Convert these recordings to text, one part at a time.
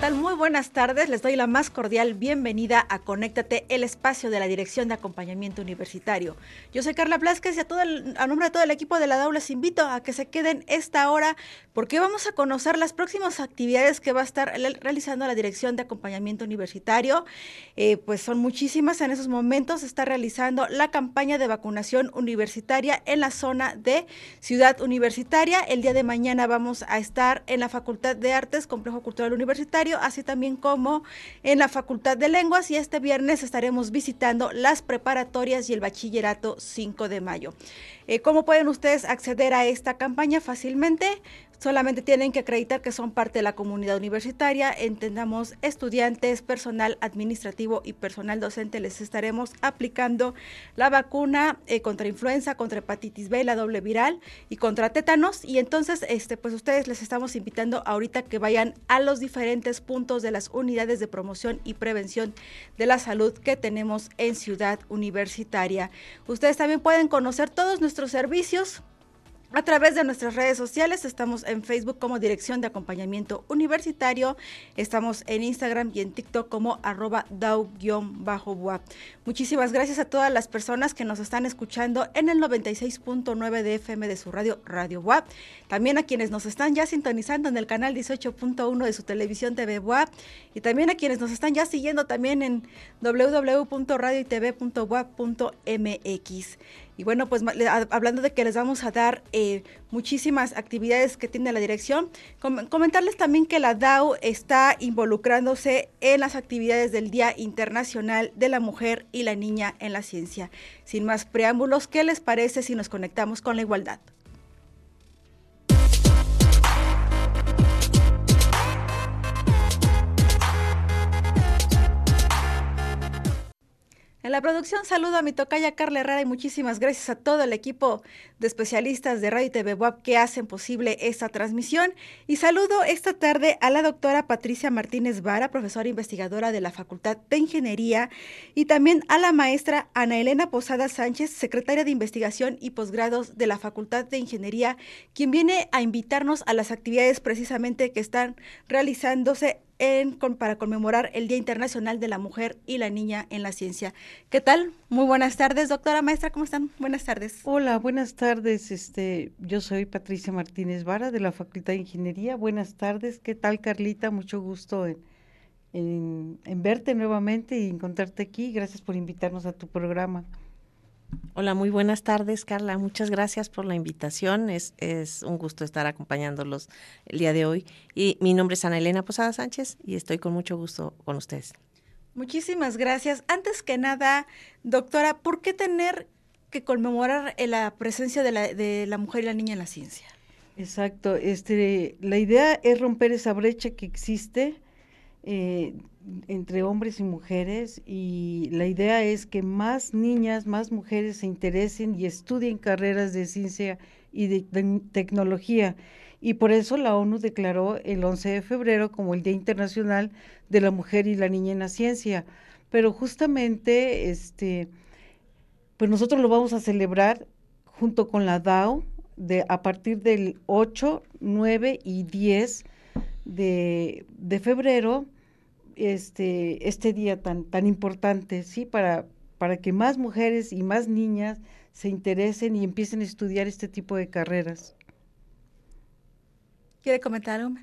¿qué tal? Muy buenas tardes. Les doy la más cordial bienvenida a Conéctate, el espacio de la Dirección de Acompañamiento Universitario. Yo soy Carla Blasquez y a, todo el, a nombre de todo el equipo de la DAO les invito a que se queden esta hora porque vamos a conocer las próximas actividades que va a estar realizando la Dirección de Acompañamiento Universitario. Eh, pues son muchísimas. En esos momentos se está realizando la campaña de vacunación universitaria en la zona de Ciudad Universitaria. El día de mañana vamos a estar en la Facultad de Artes, Complejo Cultural Universitario así también como en la Facultad de Lenguas y este viernes estaremos visitando las preparatorias y el bachillerato 5 de mayo. Eh, ¿Cómo pueden ustedes acceder a esta campaña fácilmente? Solamente tienen que acreditar que son parte de la comunidad universitaria, entendamos estudiantes, personal administrativo y personal docente, les estaremos aplicando la vacuna eh, contra influenza, contra hepatitis B, la doble viral y contra tétanos. Y entonces, este, pues ustedes les estamos invitando ahorita que vayan a los diferentes puntos de las unidades de promoción y prevención de la salud que tenemos en Ciudad Universitaria. Ustedes también pueden conocer todos nuestros servicios a través de nuestras redes sociales. Estamos en Facebook como Dirección de Acompañamiento Universitario. Estamos en Instagram y en TikTok como arroba DAO-WAP. Muchísimas gracias a todas las personas que nos están escuchando en el 96.9 de FM de su radio Radio WAP. También a quienes nos están ya sintonizando en el canal 18.1 de su televisión TV WAP. Y también a quienes nos están ya siguiendo también en www.radioytv.wap.mx. Y bueno, pues hablando de que les vamos a dar eh, muchísimas actividades que tiene la dirección, comentarles también que la DAO está involucrándose en las actividades del Día Internacional de la Mujer y la Niña en la Ciencia. Sin más preámbulos, ¿qué les parece si nos conectamos con la igualdad? En la producción saludo a mi tocaya Carla Herrera y muchísimas gracias a todo el equipo de especialistas de Radio y TV Web que hacen posible esta transmisión. Y saludo esta tarde a la doctora Patricia Martínez Vara, profesora investigadora de la Facultad de Ingeniería, y también a la maestra Ana Elena Posada Sánchez, secretaria de Investigación y Posgrados de la Facultad de Ingeniería, quien viene a invitarnos a las actividades precisamente que están realizándose para conmemorar el Día Internacional de la Mujer y la Niña en la Ciencia. ¿Qué tal? Muy buenas tardes, doctora maestra, ¿cómo están? Buenas tardes. Hola, buenas tardes. Este, yo soy Patricia Martínez Vara de la Facultad de Ingeniería. Buenas tardes. ¿Qué tal, Carlita? Mucho gusto en, en verte nuevamente y encontrarte aquí. Gracias por invitarnos a tu programa. Hola, muy buenas tardes, Carla. Muchas gracias por la invitación. Es, es un gusto estar acompañándolos el día de hoy. Y mi nombre es Ana Elena Posada Sánchez y estoy con mucho gusto con ustedes. Muchísimas gracias. Antes que nada, doctora, ¿por qué tener que conmemorar la presencia de la, de la mujer y la niña en la ciencia? Exacto. Este, la idea es romper esa brecha que existe eh, entre hombres y mujeres y la idea es que más niñas, más mujeres se interesen y estudien carreras de ciencia y de, tecnología. Y por eso la ONU declaró el 11 de febrero como el Día Internacional de la Mujer y la Niña en la Ciencia. Pero justamente, este, pues nosotros lo vamos a celebrar junto con la DAO de, a partir del 8, 9 y 10 de, de febrero este, este día tan, tan importante, ¿sí? Para, para que más mujeres y más niñas se interesen y empiecen a estudiar este tipo de carreras. ¿Quiere comentar algo?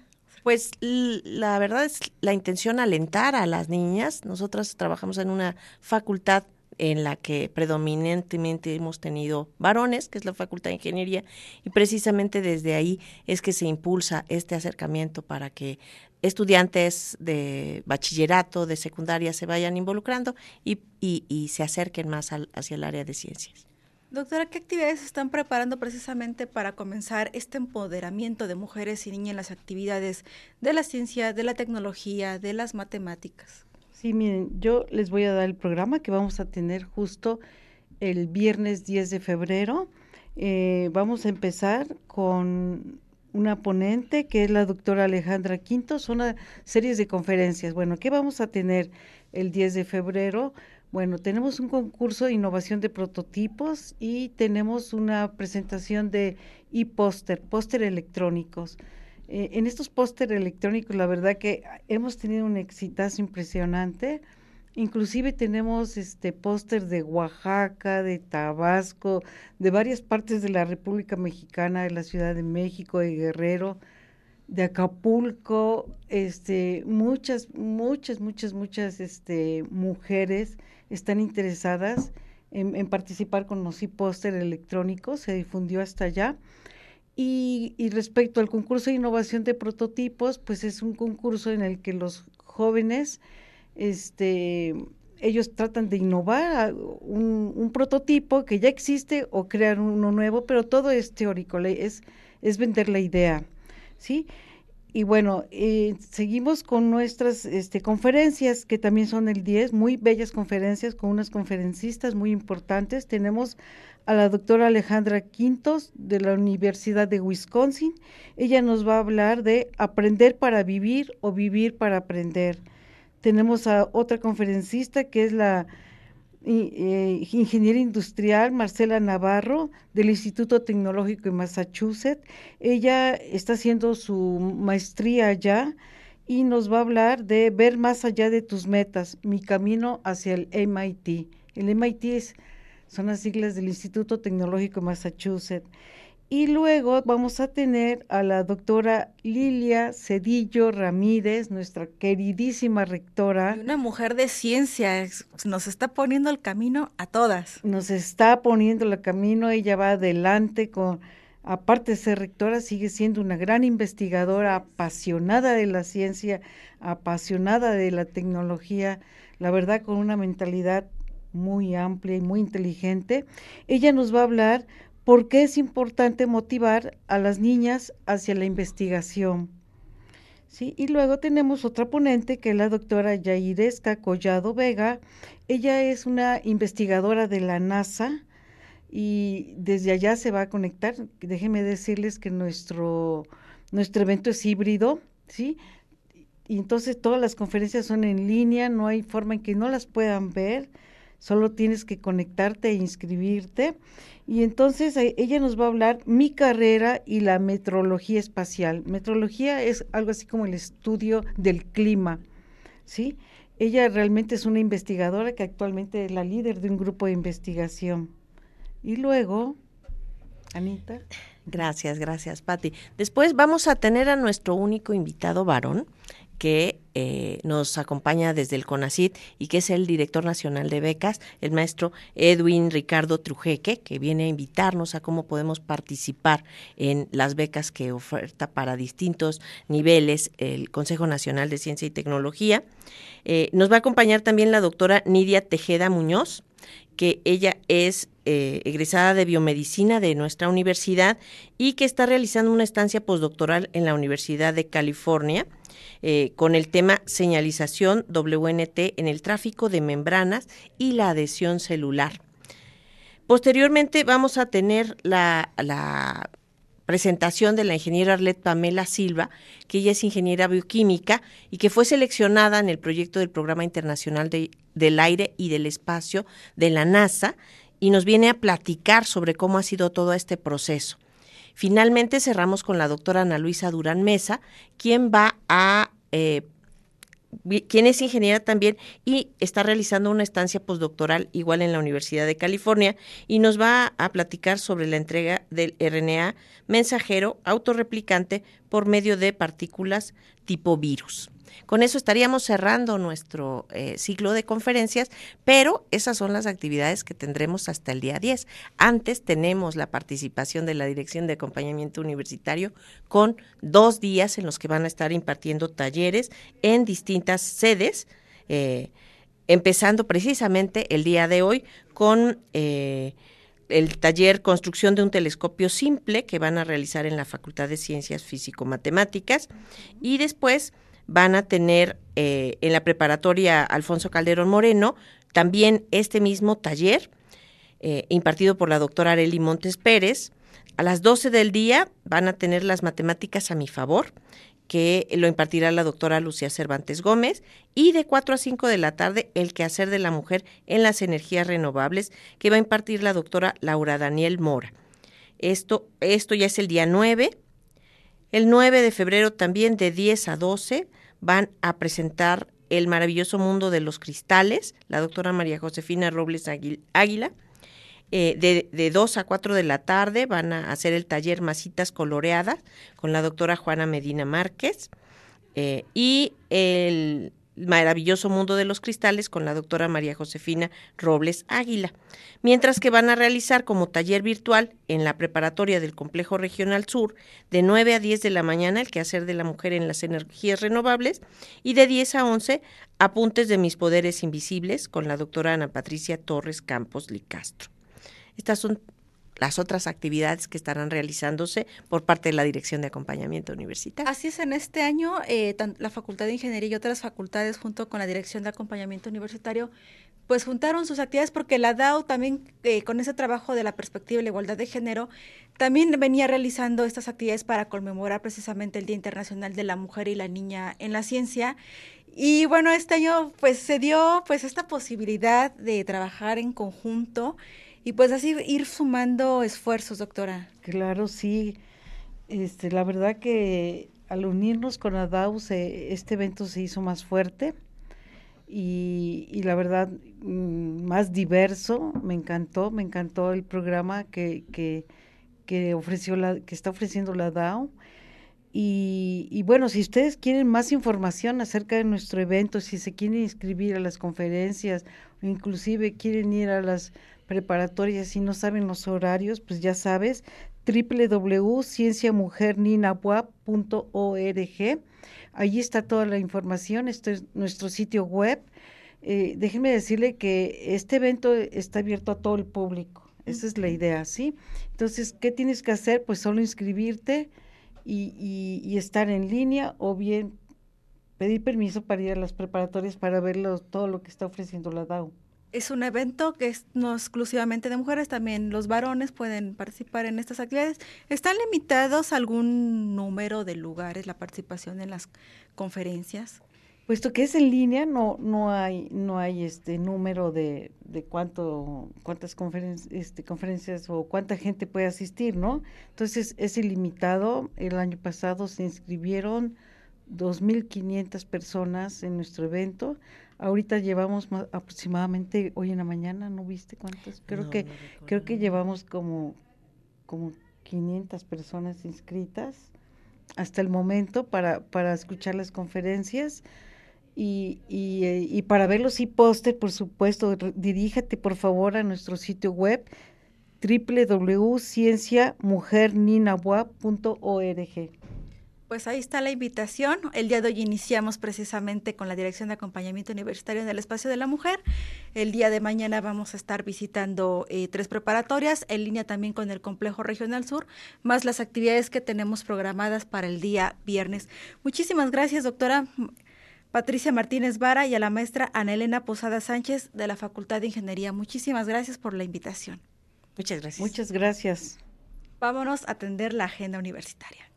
Pues la verdad es la intención alentar a las niñas. Nosotras trabajamos en una facultad en la que predominantemente hemos tenido varones, que es la Facultad de Ingeniería, y precisamente desde ahí es que se impulsa este acercamiento para que estudiantes de bachillerato, de secundaria se vayan involucrando y, y, se acerquen más al, hacia el área de ciencias. Doctora, ¿qué actividades están preparando precisamente para comenzar este empoderamiento de mujeres y niñas en las actividades de la ciencia, de la tecnología, de las matemáticas? Sí, miren, yo les voy a dar el programa que vamos a tener justo el viernes 10 de febrero. Eh, vamos a empezar con una ponente que es la doctora Alejandra Quinto, son una serie de conferencias. Bueno, ¿qué vamos a tener el 10 de febrero? Bueno, tenemos un concurso de innovación de prototipos y tenemos una presentación de e-póster, póster electrónicos. Eh, en estos póster electrónicos, la verdad que hemos tenido un exitazo impresionante. Inclusive tenemos este póster de Oaxaca, de Tabasco, de varias partes de la República Mexicana, de la Ciudad de México, de Guerrero, de Acapulco, este, muchas, muchas, muchas, muchas este, mujeres están interesadas en, participar con los póster electrónico, se difundió hasta allá. Y, y, respecto al concurso de innovación de prototipos, pues es un concurso en el que los jóvenes, este, ellos tratan de innovar un, prototipo que ya existe o crear uno nuevo, pero todo es teórico, es, es vender la idea, ¿sí? Y bueno, eh, seguimos con nuestras este, conferencias, que también son el 10, muy bellas conferencias con unas conferencistas muy importantes. Tenemos a la doctora Alejandra Quintos de la Universidad de Wisconsin. Ella nos va a hablar de aprender para vivir o vivir para aprender. Tenemos a otra conferencista que es la eh, ingeniera industrial Marcela Navarro del Instituto Tecnológico de Massachusetts. Ella está haciendo su maestría allá y nos va a hablar de ver más allá de tus metas, mi camino hacia el MIT. El MIT es, son las siglas del Instituto Tecnológico de Massachusetts. Y luego vamos a tener a la doctora Lilia Cedillo Ramírez, nuestra queridísima rectora. una mujer de ciencia, nos está poniendo el camino a todas. Nos está poniendo el camino, ella va adelante con, aparte de ser rectora, sigue siendo una gran investigadora, apasionada de la ciencia, apasionada de la tecnología, la verdad con una mentalidad muy amplia y muy inteligente. Ella nos va a hablar por qué es importante motivar a las niñas hacia la investigación. ¿Sí? Y luego tenemos otra ponente que es la doctora Yairesca Collado Vega. Ella es una investigadora de la NASA y desde allá se va a conectar. Déjenme decirles que nuestro, nuestro evento es híbrido, ¿sí? Y entonces todas las conferencias son en línea, no hay forma en que no las puedan ver, solo tienes que conectarte e inscribirte. Y entonces ella nos va a hablar mi carrera y la metrología espacial. Metrología es algo así como el estudio del clima, ¿sí? Ella realmente es una investigadora que actualmente es la líder de un grupo de investigación. Y luego, Anita. Gracias, gracias, Patti. Después vamos a tener a nuestro único invitado varón, que eh, nos acompaña desde el CONACIT y que es el director nacional de becas, el maestro Edwin Ricardo Trujeque, que viene a invitarnos a cómo podemos participar en las becas que oferta para distintos niveles el Consejo Nacional de Ciencia y Tecnología. Eh, nos va a acompañar también la doctora Nidia Tejeda Muñoz, que ella es eh, egresada de biomedicina de nuestra universidad y que está realizando una estancia postdoctoral en la Universidad de California eh, con el tema señalización WNT en el tráfico de membranas y la adhesión celular. Posteriormente vamos a tener la, presentación de la ingeniera Arlet Pamela Silva, que ella es ingeniera bioquímica y que fue seleccionada en el proyecto del Programa Internacional del Aire y del Espacio de la NASA y nos viene a platicar sobre cómo ha sido todo este proceso. Finalmente cerramos con la doctora Ana Luisa Durán Mesa, quien va a... Eh, quien es ingeniera también y está realizando una estancia postdoctoral igual en la Universidad de California y nos va a platicar sobre la entrega del RNA mensajero autorreplicante por medio de partículas tipo virus. Con eso estaríamos cerrando nuestro eh, ciclo de conferencias, pero esas son las actividades que tendremos hasta el día 10. Antes tenemos la participación de la Dirección de Acompañamiento Universitario con dos días en los que van a estar impartiendo talleres en distintas sedes. Eh, empezando precisamente el día de hoy con eh, el taller Construcción de un telescopio simple que van a realizar en la Facultad de Ciencias Físico-Matemáticas y después van a tener eh, en la preparatoria Alfonso Calderón Moreno también este mismo taller eh, impartido por la doctora Areli Montes Pérez. A las 12 del día van a tener las matemáticas a mi favor, que lo impartirá la doctora Lucía Cervantes Gómez, y de 4 a 5 de la tarde el quehacer de la mujer en las energías renovables, que va a impartir la doctora Laura Daniel Mora. Esto, esto ya es el día 9 El 9 de febrero también de 10 a 12 van a presentar El maravilloso mundo de los cristales, la doctora María Josefina Robles Águila. Eh, de, de 2 a 4 de la tarde van a hacer el taller Masitas Coloreadas con la doctora Juana Medina Márquez. Eh, y el maravilloso mundo de los cristales con la doctora María Josefina Robles Águila, mientras que van a realizar como taller virtual en la preparatoria del Complejo Regional Sur de 9 a 10 de la mañana el quehacer de la mujer en las energías renovables y de 10 a 11 apuntes de mis poderes invisibles con la doctora Ana Patricia Torres Campos Licastro. Estas son las otras actividades que estarán realizándose por parte de la Dirección de Acompañamiento Universitario. Así es, en este año eh, la Facultad de Ingeniería y otras facultades junto con la Dirección de Acompañamiento Universitario pues juntaron sus actividades porque la DAO también eh, con ese trabajo de la perspectiva de la igualdad de género también venía realizando estas actividades para conmemorar precisamente el Día Internacional de la Mujer y la Niña en la Ciencia y bueno, este año pues se dio pues esta posibilidad de trabajar en conjunto y pues así ir sumando esfuerzos, doctora. Claro, sí. Este, la verdad que al unirnos con ADAUS, este evento se hizo más fuerte y, y la verdad mm, más diverso. Me encantó, me encantó el programa que, que, que ofreció la, que está ofreciendo la DAO. Y, y, bueno, si ustedes quieren más información acerca de nuestro evento, si se quieren inscribir a las conferencias inclusive quieren ir a las preparatorias y no saben los horarios, pues ya sabes, www.cienciamujerninabuap.org. Allí está toda la información, esto es nuestro sitio web. Eh, déjenme decirle que este evento está abierto a todo el público. Esa es la idea, ¿sí? Entonces, ¿qué tienes que hacer? Pues solo inscribirte y, y, estar en línea o bien pedir permiso para ir a las preparatorias para ver todo lo que está ofreciendo la DAO es un evento que es no exclusivamente de mujeres, también los varones pueden participar en estas actividades. ¿Están limitados algún número de lugares la participación en las conferencias? Puesto que es en línea, no no hay no hay este número de, de cuánto cuántas conferencias este, conferencias o cuánta gente puede asistir, ¿no? Entonces es ilimitado. El año pasado se inscribieron 2.500 personas en nuestro evento. Ahorita llevamos aproximadamente hoy en la mañana, ¿no viste cuántos? Creo que creo que llevamos como como 500 personas inscritas hasta el momento para para escuchar las conferencias y, y, eh, y para ver los e-póster, por supuesto, diríjate por favor a nuestro sitio web www.cienciamujerninawa.org. Pues ahí está la invitación. El día de hoy iniciamos precisamente con la Dirección de Acompañamiento Universitario en el Espacio de la Mujer. El día de mañana vamos a estar visitando eh, tres preparatorias, en línea también con el Complejo Regional Sur, más las actividades que tenemos programadas para el día viernes. Muchísimas gracias, doctora Patricia Martínez Vara y a la maestra Ana Elena Posada Sánchez de la Facultad de Ingeniería. Muchísimas gracias por la invitación. Muchas gracias. Muchas gracias. Vámonos a atender la agenda universitaria.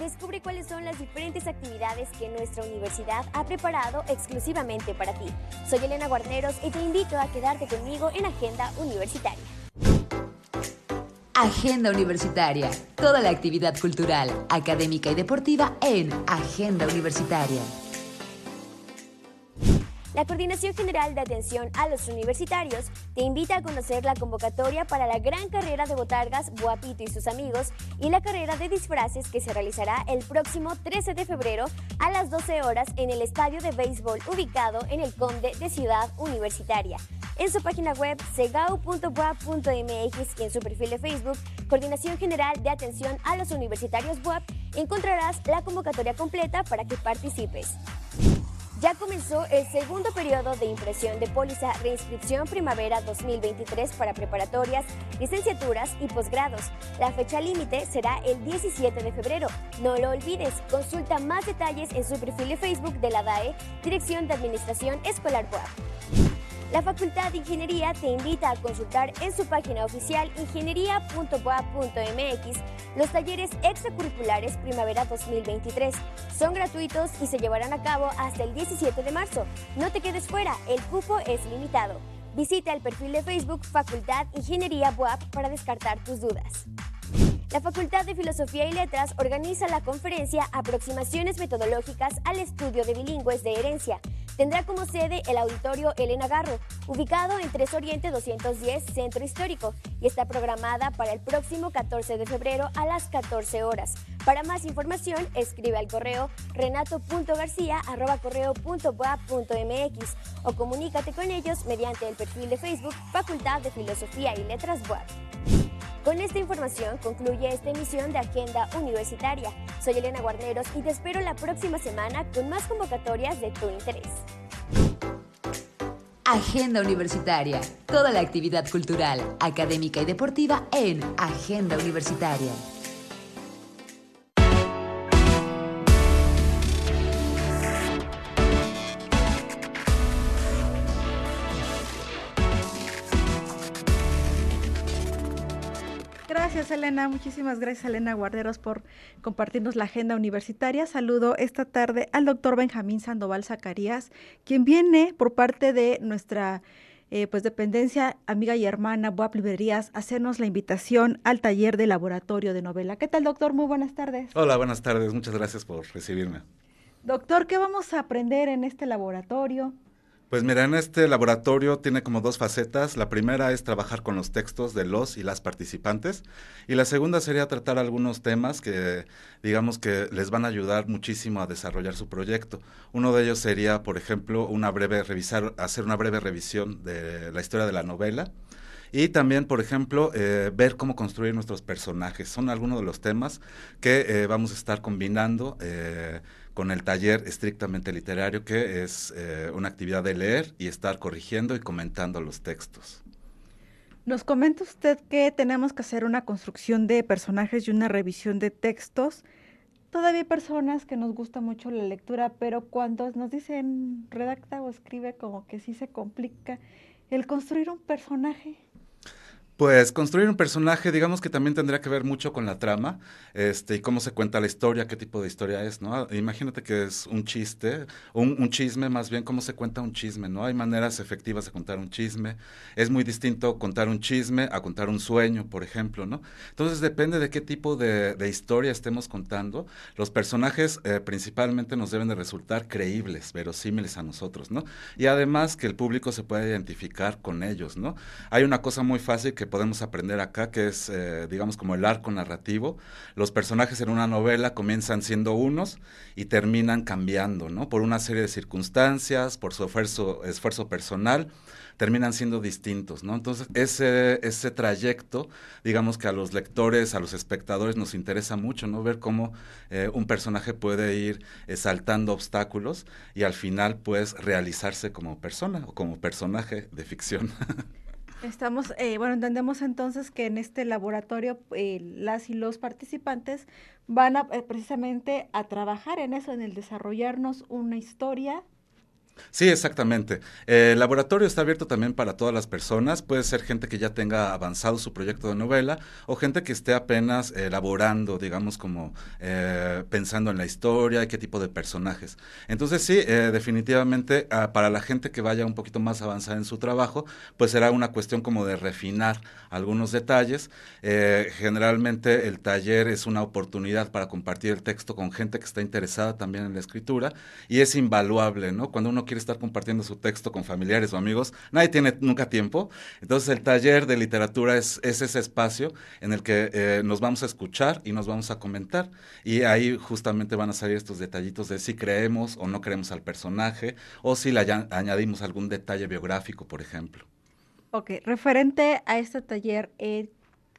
Descubre cuáles son las diferentes actividades que nuestra universidad ha preparado exclusivamente para ti. Soy Elena Guarneros y te invito a quedarte conmigo en Agenda Universitaria. Agenda Universitaria. Toda la actividad cultural, académica y deportiva en Agenda Universitaria. La Coordinación General de Atención a los Universitarios te invita a conocer la convocatoria para la gran carrera de botargas Guapito y sus amigos y la carrera de disfraces que se realizará el próximo 13 de febrero a las 12 horas en el estadio de béisbol ubicado en el Conde de Ciudad Universitaria. En su página web segau.boap.mx y en su perfil de Facebook, Coordinación General de Atención a los Universitarios BUAP, encontrarás la convocatoria completa para que participes. Ya comenzó el segundo periodo de impresión de póliza reinscripción primavera 2023 para preparatorias, licenciaturas y posgrados. La fecha límite será el 17 de febrero. No lo olvides, consulta más detalles en su perfil de Facebook de la DAE, Dirección de Administración Escolar BUAP. La Facultad de Ingeniería te invita a consultar en su página oficial ingeniería.boa.mx los talleres extracurriculares Primavera 2023. Son gratuitos y se llevarán a cabo hasta el 17 de marzo. No te quedes fuera, el cupo es limitado. Visita el perfil de Facebook Facultad Ingeniería BUAP para descartar tus dudas. La Facultad de Filosofía y Letras organiza la conferencia Aproximaciones Metodológicas al Estudio de Bilingües de Herencia. Tendrá como sede el auditorio Elena Garro, ubicado en 3 Oriente 210 Centro Histórico, y está programada para el próximo 14 de febrero a las 14 horas. Para más información, escribe al correo renato.garcía.correo.boa.mx o comunícate con ellos mediante el perfil de Facebook Facultad de Filosofía y Letras BOAP. Con esta información concluye esta emisión de Agenda Universitaria. Soy Elena Guarneros y te espero la próxima semana con más convocatorias de tu interés. Agenda Universitaria. Toda la actividad cultural, académica y deportiva en Agenda Universitaria. Gracias, Elena. Muchísimas gracias, Elena Guarderos, por compartirnos la agenda universitaria. Saludo esta tarde al doctor Benjamín Sandoval Zacarías, quien viene por parte de nuestra eh, pues dependencia amiga y hermana Boap Librerías a hacernos la invitación al taller de laboratorio de novela. ¿Qué tal, doctor? Muy buenas tardes. Hola, buenas tardes. Muchas gracias por recibirme. Doctor, ¿qué vamos a aprender en este laboratorio? Pues mira, en este laboratorio tiene como dos facetas. La primera es trabajar con los textos de los y las participantes y la segunda sería tratar algunos temas que digamos que les van a ayudar muchísimo a desarrollar su proyecto. Uno de ellos sería, por ejemplo, una breve revisar, hacer una breve revisión de la historia de la novela. Y también, por ejemplo, eh, ver cómo construir nuestros personajes. Son algunos de los temas que eh, vamos a estar combinando eh, con el taller estrictamente literario, que es eh, una actividad de leer y estar corrigiendo y comentando los textos. Nos comenta usted que tenemos que hacer una construcción de personajes y una revisión de textos. Todavía hay personas que nos gusta mucho la lectura, pero cuando nos dicen redacta o escribe, como que sí se complica el construir un personaje. Pues construir un personaje, digamos que también tendría que ver mucho con la trama, este, y cómo se cuenta la historia, qué tipo de historia es, ¿no? Imagínate que es un chiste, un, chisme, más bien cómo se cuenta un chisme, ¿no? Hay maneras efectivas de contar un chisme. Es muy distinto contar un chisme a contar un sueño, por ejemplo, ¿no? Entonces depende de qué tipo de, de historia estemos contando. Los personajes eh, principalmente nos deben de resultar creíbles, verosímiles a nosotros, ¿no? Y además que el público se pueda identificar con ellos, ¿no? Hay una cosa muy fácil que podemos aprender acá, que es, eh, digamos, como el arco narrativo. Los personajes en una novela comienzan siendo unos y terminan cambiando, ¿no? Por una serie de circunstancias, por su esfuerzo, esfuerzo personal, terminan siendo distintos, ¿no? Entonces, ese, ese trayecto, digamos que a los lectores, a los espectadores nos interesa mucho, ¿no? Ver cómo eh, un personaje puede ir eh, saltando obstáculos y al final, pues, realizarse como persona o como personaje de ficción. Estamos, eh, bueno, entendemos entonces que en este laboratorio eh, las y los participantes van a, eh, precisamente a trabajar en eso, en el desarrollarnos una historia Sí, exactamente. El laboratorio está abierto también para todas las personas. Puede ser gente que ya tenga avanzado su proyecto de novela o gente que esté apenas elaborando, digamos, como eh, pensando en la historia y qué tipo de personajes. Entonces sí, eh, definitivamente ah, para la gente que vaya un poquito más avanzada en su trabajo, pues será una cuestión como de refinar algunos detalles. Eh, generalmente el taller es una oportunidad para compartir el texto con gente que está interesada también en la escritura y es invaluable, ¿no? Cuando uno quiere estar compartiendo su texto con familiares o amigos, nadie tiene nunca tiempo. Entonces el taller de literatura es, es ese espacio en el que eh, nos vamos a escuchar y nos vamos a comentar. Y ahí justamente van a salir estos detallitos de si creemos o no creemos al personaje o si le añadimos algún detalle biográfico, por ejemplo. Ok, referente a este taller, eh,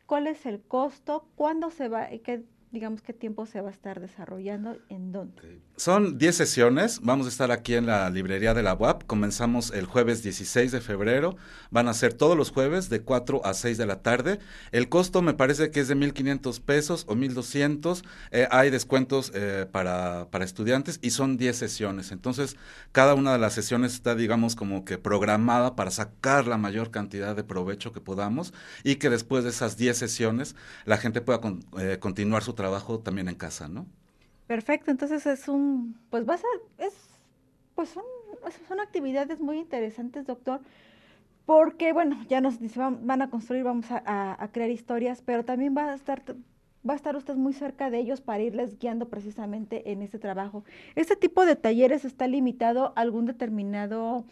¿cuál es el costo? ¿Cuándo se va? ¿Qué digamos, qué tiempo se va a estar desarrollando, en dónde. Son 10 sesiones, vamos a estar aquí en la librería de la UAP, comenzamos el jueves 16 de febrero, van a ser todos los jueves de 4 a 6 de la tarde, el costo me parece que es de 1.500 pesos o 1.200, eh, hay descuentos eh, para, para estudiantes y son 10 sesiones, entonces cada una de las sesiones está, digamos, como que programada para sacar la mayor cantidad de provecho que podamos y que después de esas 10 sesiones la gente pueda eh, continuar su trabajo también en casa, ¿no? Perfecto, entonces es un, pues va a es, pues son, son actividades muy interesantes, doctor, porque bueno, ya nos van a construir, vamos a, crear historias, pero también va a estar va a estar usted muy cerca de ellos para irles guiando precisamente en este trabajo. ¿Este tipo de talleres está limitado a algún determinado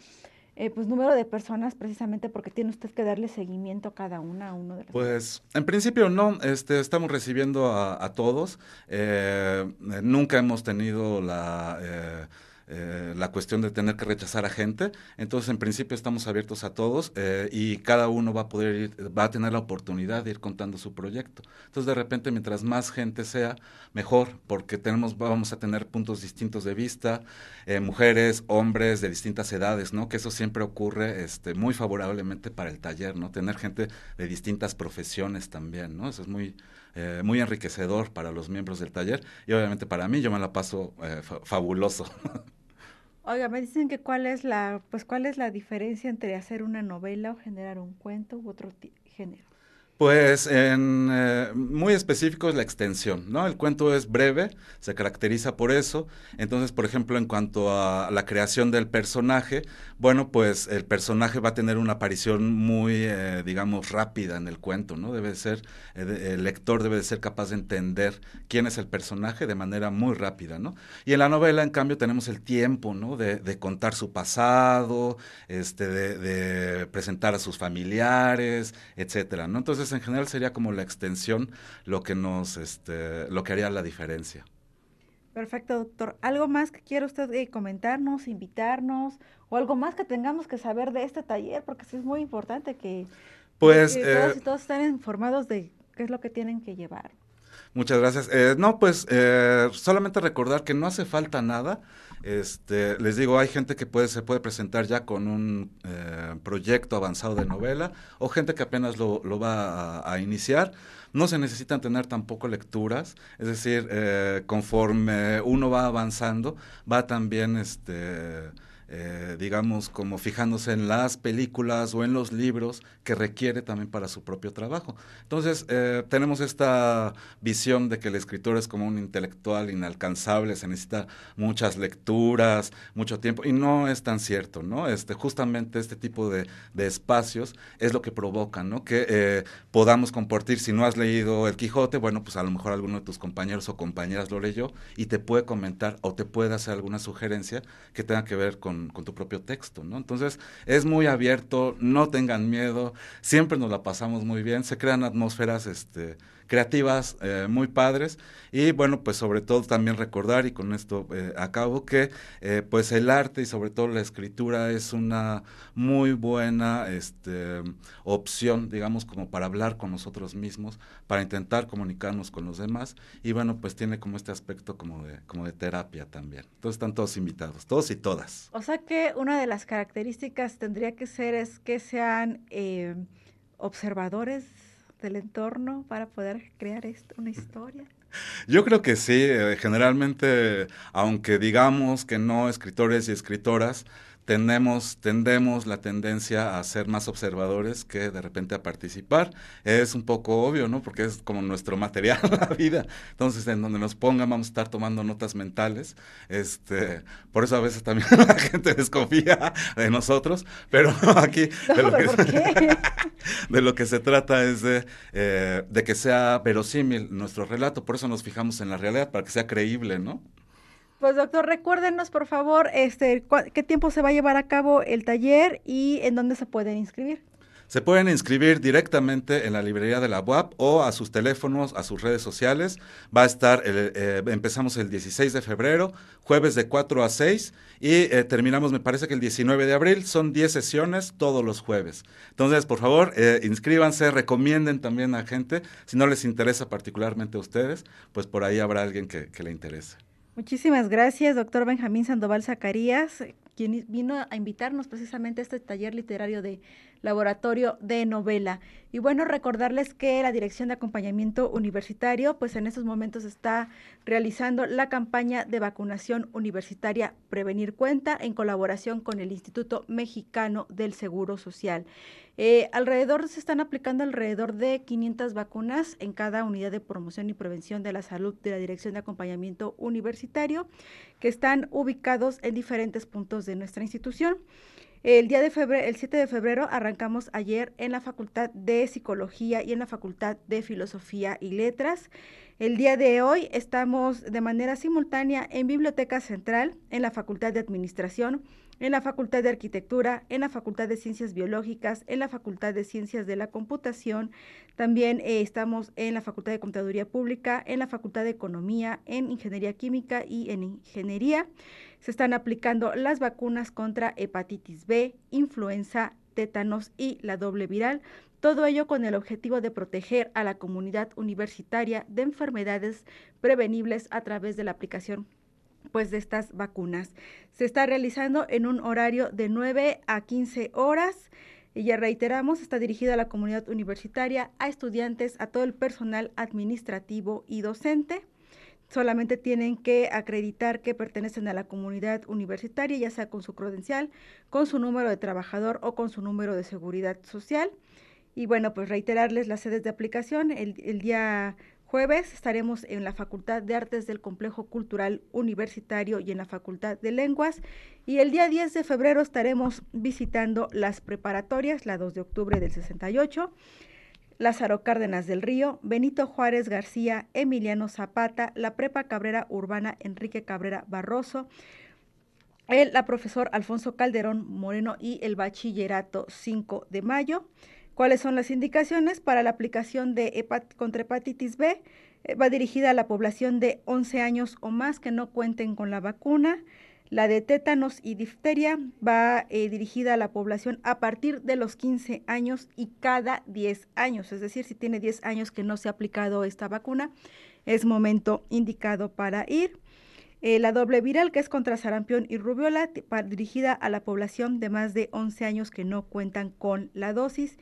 eh, pues número de personas precisamente porque tiene usted que darle seguimiento a cada una, a uno de los Pues en principio no, este, estamos recibiendo a, todos. Eh, nunca hemos tenido la... Eh, la cuestión de tener que rechazar a gente. Entonces, en principio estamos abiertos a todos eh, y cada uno va a poder ir, va a tener la oportunidad de ir contando su proyecto. Entonces, de repente, mientras más gente sea, mejor, porque tenemos, vamos a tener puntos distintos de vista, eh, mujeres, hombres de distintas edades, ¿no? Que eso siempre ocurre este, muy favorablemente para el taller, ¿no? Tener gente de distintas profesiones también, ¿no? Eso es muy, muy enriquecedor para los miembros del taller y obviamente para mí yo me la paso fabuloso. Oiga, me dicen que cuál es la, pues cuál es la diferencia entre hacer una novela o generar un cuento u otro género. Pues en eh, muy específico es la extensión, ¿no? El cuento es breve, se caracteriza por eso. Entonces, por ejemplo, en cuanto a la creación del personaje, bueno, pues el personaje va a tener una aparición muy, eh, digamos, rápida en el cuento, ¿no? Debe ser, eh, el lector debe de ser capaz de entender quién es el personaje de manera muy rápida, ¿no? Y en la novela, en cambio, tenemos el tiempo, ¿no? De, de contar su pasado, este, de, de presentar a sus familiares, etcétera, ¿no? Entonces, en general sería como la extensión lo que nos, este, lo que haría la diferencia. Perfecto, doctor. ¿Algo más que quiera usted eh, comentarnos, invitarnos o algo más que tengamos que saber de este taller? Porque sí es muy importante que, pues, todos y todos estén informados de qué es lo que tienen que llevar. Muchas gracias. Eh, no, pues eh, solamente recordar que no hace falta nada. Este, les digo, hay gente que puede, se puede presentar ya con un eh, proyecto avanzado de novela o gente que apenas lo, va a, a, iniciar. No se necesitan tener tampoco lecturas, es decir, eh, conforme uno va avanzando, va también este, eh, digamos, como fijándose en las películas o en los libros que requiere también para su propio trabajo. Entonces, eh, tenemos esta visión de que el escritor es como un intelectual inalcanzable, se necesita muchas lecturas, mucho tiempo, y no es tan cierto, ¿no? Este, justamente este tipo de, de espacios es lo que provoca, ¿no? Que eh, podamos compartir, si no has leído El Quijote, bueno, pues a lo mejor alguno de tus compañeros o compañeras lo leyó y te puede comentar o te puede hacer alguna sugerencia que tenga que ver con con, tu propio texto, ¿no? Entonces, es muy abierto, no tengan miedo, siempre nos la pasamos muy bien, se crean atmósferas, este, creativas eh, muy padres. Y bueno pues sobre todo también recordar y con esto eh, acabo que eh, pues el arte y sobre todo la escritura es una muy buena este, opción digamos como para hablar con nosotros mismos para intentar comunicarnos con los demás. Y bueno pues tiene como este aspecto como de como de terapia también. Entonces están todos invitados todos y todas. O sea que una de las características tendría que ser es que sean observadores del entorno para poder crear esto, una historia? Yo creo que sí, eh, generalmente, aunque digamos que no escritores y escritoras, tenemos, tendemos la tendencia a ser más observadores que de repente a participar. Es un poco obvio, ¿no? Porque es como nuestro material, la vida. Entonces, en donde nos pongan, vamos a estar tomando notas mentales. Este, por eso a veces también la gente desconfía de nosotros, pero aquí de, lo, que se, de lo, que se, trata es de, eh, de que sea verosímil nuestro relato. Por eso nos fijamos en la realidad, para que sea creíble, ¿no? Pues doctor, recuérdenos por favor este, qué tiempo se va a llevar a cabo el taller y en dónde se pueden inscribir. Se pueden inscribir directamente en la librería de la UAP o a sus teléfonos, a sus redes sociales. Va a estar, eh, empezamos el 16 de febrero, jueves de 4 a 6 y eh, terminamos, me parece que el 19 de abril. Son 10 sesiones todos los jueves. Entonces, por favor, eh, inscríbanse, recomienden también a gente. Si no les interesa particularmente a ustedes, pues por ahí habrá alguien que le interese. Muchísimas gracias, doctor Benjamín Sandoval Zacarías, quien vino a invitarnos precisamente a este taller literario de laboratorio de novela. Y bueno, recordarles que la Dirección de Acompañamiento Universitario, pues en estos momentos está realizando la campaña de vacunación universitaria Prevenir Cuenta en colaboración con el Instituto Mexicano del Seguro Social. Eh, alrededor se están aplicando alrededor de 500 vacunas en cada unidad de promoción y prevención de la salud de la Dirección de Acompañamiento Universitario, que están ubicados en diferentes puntos de nuestra institución. El día de febrero, el 7 de febrero arrancamos ayer en la Facultad de Psicología y en la Facultad de Filosofía y Letras. El día de hoy estamos de manera simultánea en Biblioteca Central, en la Facultad de Administración, en la Facultad de Arquitectura, en la Facultad de Ciencias Biológicas, en la Facultad de Ciencias de la Computación, también eh, estamos en la Facultad de Contaduría Pública, en la Facultad de Economía, en Ingeniería Química y en Ingeniería. Se están aplicando las vacunas contra hepatitis B, influenza, tétanos y la doble viral. Todo ello con el objetivo de proteger a la comunidad universitaria de enfermedades prevenibles a través de la aplicación pues de estas vacunas. Se está realizando en un horario de 9 a 15 horas. Y ya reiteramos, está dirigida a la comunidad universitaria, a estudiantes, a todo el personal administrativo y docente. Solamente tienen que acreditar que pertenecen a la comunidad universitaria, ya sea con su credencial, con su número de trabajador o con su número de seguridad social. Y bueno, pues reiterarles las sedes de aplicación. El, el día Jueves estaremos en la Facultad de Artes del Complejo Cultural Universitario y en la Facultad de Lenguas. Y el día 10 de febrero estaremos visitando las preparatorias, la 2 de octubre del 68. Lázaro Cárdenas del Río, Benito Juárez García, Emiliano Zapata, la Prepa Cabrera Urbana Enrique Cabrera Barroso, el la profesor Alfonso Calderón Moreno y el Bachillerato 5 de Mayo. ¿Cuáles son las indicaciones para la aplicación de contra hepatitis B? Eh, va dirigida a la población de 11 años o más que no cuenten con la vacuna. La de tétanos y difteria va eh, dirigida a la población a partir de los 15 años y cada 10 años. Es decir, si tiene 10 años que no se ha aplicado esta vacuna, es momento indicado para ir. Eh, la doble viral, que es contra sarampión y rubiola, dirigida a la población de más de 11 años que no cuentan con la dosis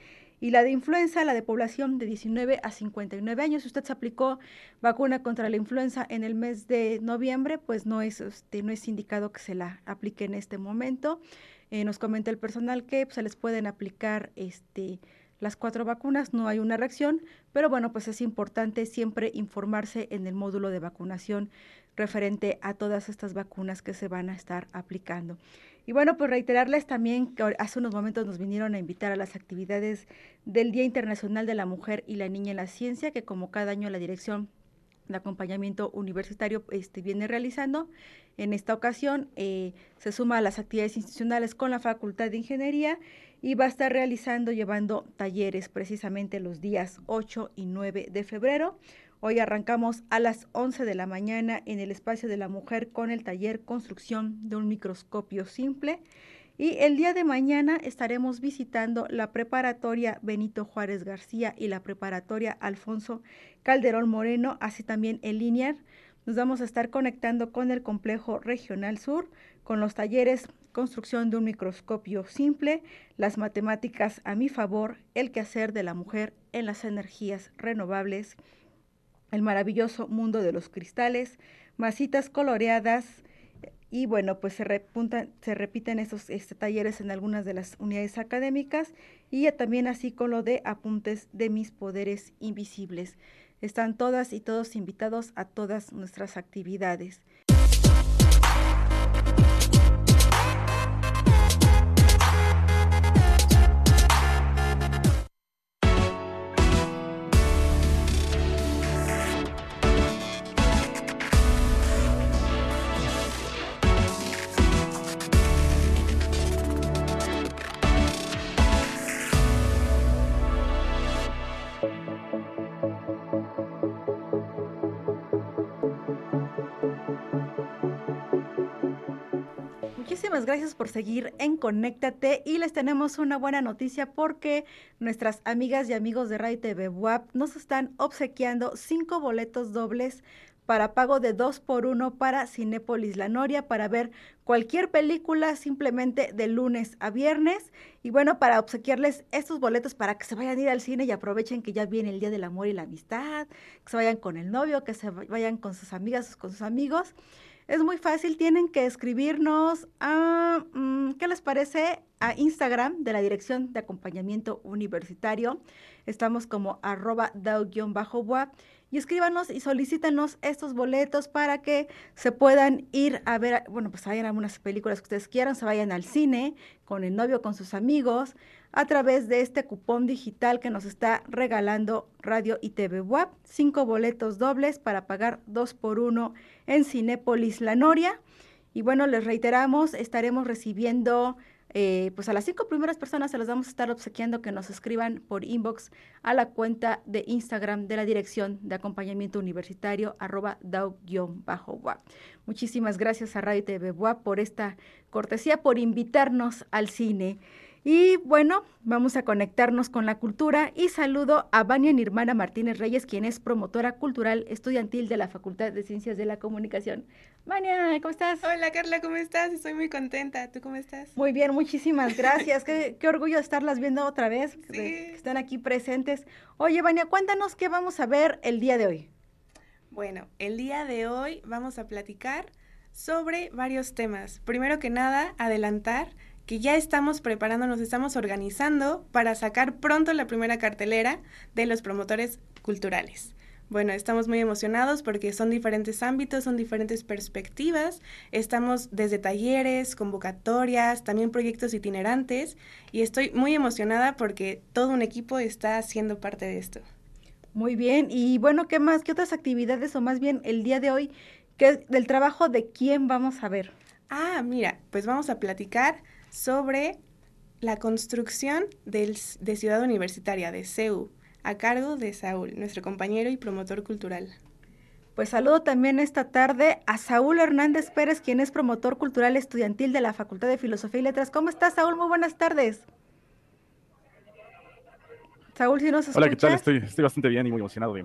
y la de influenza, la de población de 19 a 59 años. Si usted se aplicó vacuna contra la influenza en el mes de noviembre, pues no es, este, no es indicado que se la aplique en este momento. Eh, nos comenta el personal que pues, se les pueden aplicar este, las cuatro vacunas, no hay una reacción, pero bueno, pues es importante siempre informarse en el módulo de vacunación referente a todas estas vacunas que se van a estar aplicando. Y bueno, pues reiterarles también que hace unos momentos nos vinieron a invitar a las actividades del Día Internacional de la Mujer y la Niña en la Ciencia, que como cada año la dirección de acompañamiento universitario este, viene realizando. En esta ocasión eh, se suma a las actividades institucionales con la Facultad de Ingeniería y va a estar realizando, llevando talleres precisamente los días 8 y 9 de febrero. Hoy arrancamos a las 11 de la mañana en el espacio de la mujer con el taller Construcción de un microscopio simple. Y el día de mañana estaremos visitando la preparatoria Benito Juárez García y la preparatoria Alfonso Calderón Moreno, así también el Linear. Nos vamos a estar conectando con el complejo regional sur, con los talleres construcción de un microscopio simple, las matemáticas a mi favor, el quehacer de la mujer en las energías renovables, el maravilloso mundo de los cristales, masitas coloreadas y bueno, pues se, repuntan, se repiten esos este, talleres en algunas de las unidades académicas y también así con lo de apuntes de mis poderes invisibles. Están todas y todos invitados a todas nuestras actividades. Gracias por seguir en Conéctate y les tenemos una buena noticia porque nuestras amigas y amigos de Ray TV WAP nos están obsequiando cinco boletos dobles para pago de dos por uno para Cinépolis La Noria para ver cualquier película simplemente de lunes a viernes. Y bueno, para obsequiarles estos boletos para que se vayan a ir al cine y aprovechen que ya viene el Día del Amor y la Amistad, que se vayan con el novio, que se vayan con sus amigas, con sus amigos. Es muy fácil, tienen que escribirnos a, mm, ¿qué les parece? A Instagram de la Dirección de Acompañamiento Universitario. Estamos como arroba dao-wap y escríbanos y solicítenos estos boletos para que se puedan ir a ver, bueno, pues vayan algunas películas que ustedes quieran, se vayan al cine con el novio, con sus amigos, a través de este cupón digital que nos está regalando Radio y TV. Cinco boletos dobles para pagar dos por uno en Cinépolis La Noria. Y bueno, les reiteramos, estaremos recibiendo eh, pues a las cinco primeras personas se las vamos a estar obsequiando que nos escriban por inbox a la cuenta de Instagram de la Dirección de Acompañamiento Universitario arroba DAO-WAP. Muchísimas gracias a Radio TV WAP por esta cortesía, por invitarnos al cine. Y bueno, vamos a conectarnos con la cultura y saludo a Vania Nirmana Martínez Reyes, quien es promotora cultural estudiantil de la Facultad de Ciencias de la Comunicación. Vania, ¿cómo estás? Hola Carla, ¿cómo estás? Estoy muy contenta. ¿Tú cómo estás? Muy bien, muchísimas gracias. qué, orgullo estarlas viendo otra vez, sí. que están aquí presentes. Oye, Vania, cuéntanos qué vamos a ver el día de hoy. Bueno, el día de hoy vamos a platicar sobre varios temas. Primero que nada, adelantar que ya estamos preparando, nos estamos organizando para sacar pronto la primera cartelera de los promotores culturales. Bueno, estamos muy emocionados porque son diferentes ámbitos, son diferentes perspectivas. Estamos desde talleres, convocatorias, también proyectos itinerantes y estoy muy emocionada porque todo un equipo está haciendo parte de esto. Muy bien, y bueno, ¿qué más? ¿Qué otras actividades o más bien el día de hoy? ¿qué, del trabajo de quién vamos a ver? Ah, mira, pues vamos a platicar sobre la construcción del, de Ciudad Universitaria, de CEU, a cargo de Saúl, nuestro compañero y promotor cultural. Pues saludo también esta tarde a Saúl Hernández Pérez, quien es promotor cultural estudiantil de la Facultad de Filosofía y Letras. ¿Cómo estás, Saúl? Muy buenas tardes. Saúl, si nos escuchas. Hola, ¿qué tal? Estoy, estoy bastante bien y muy emocionado de,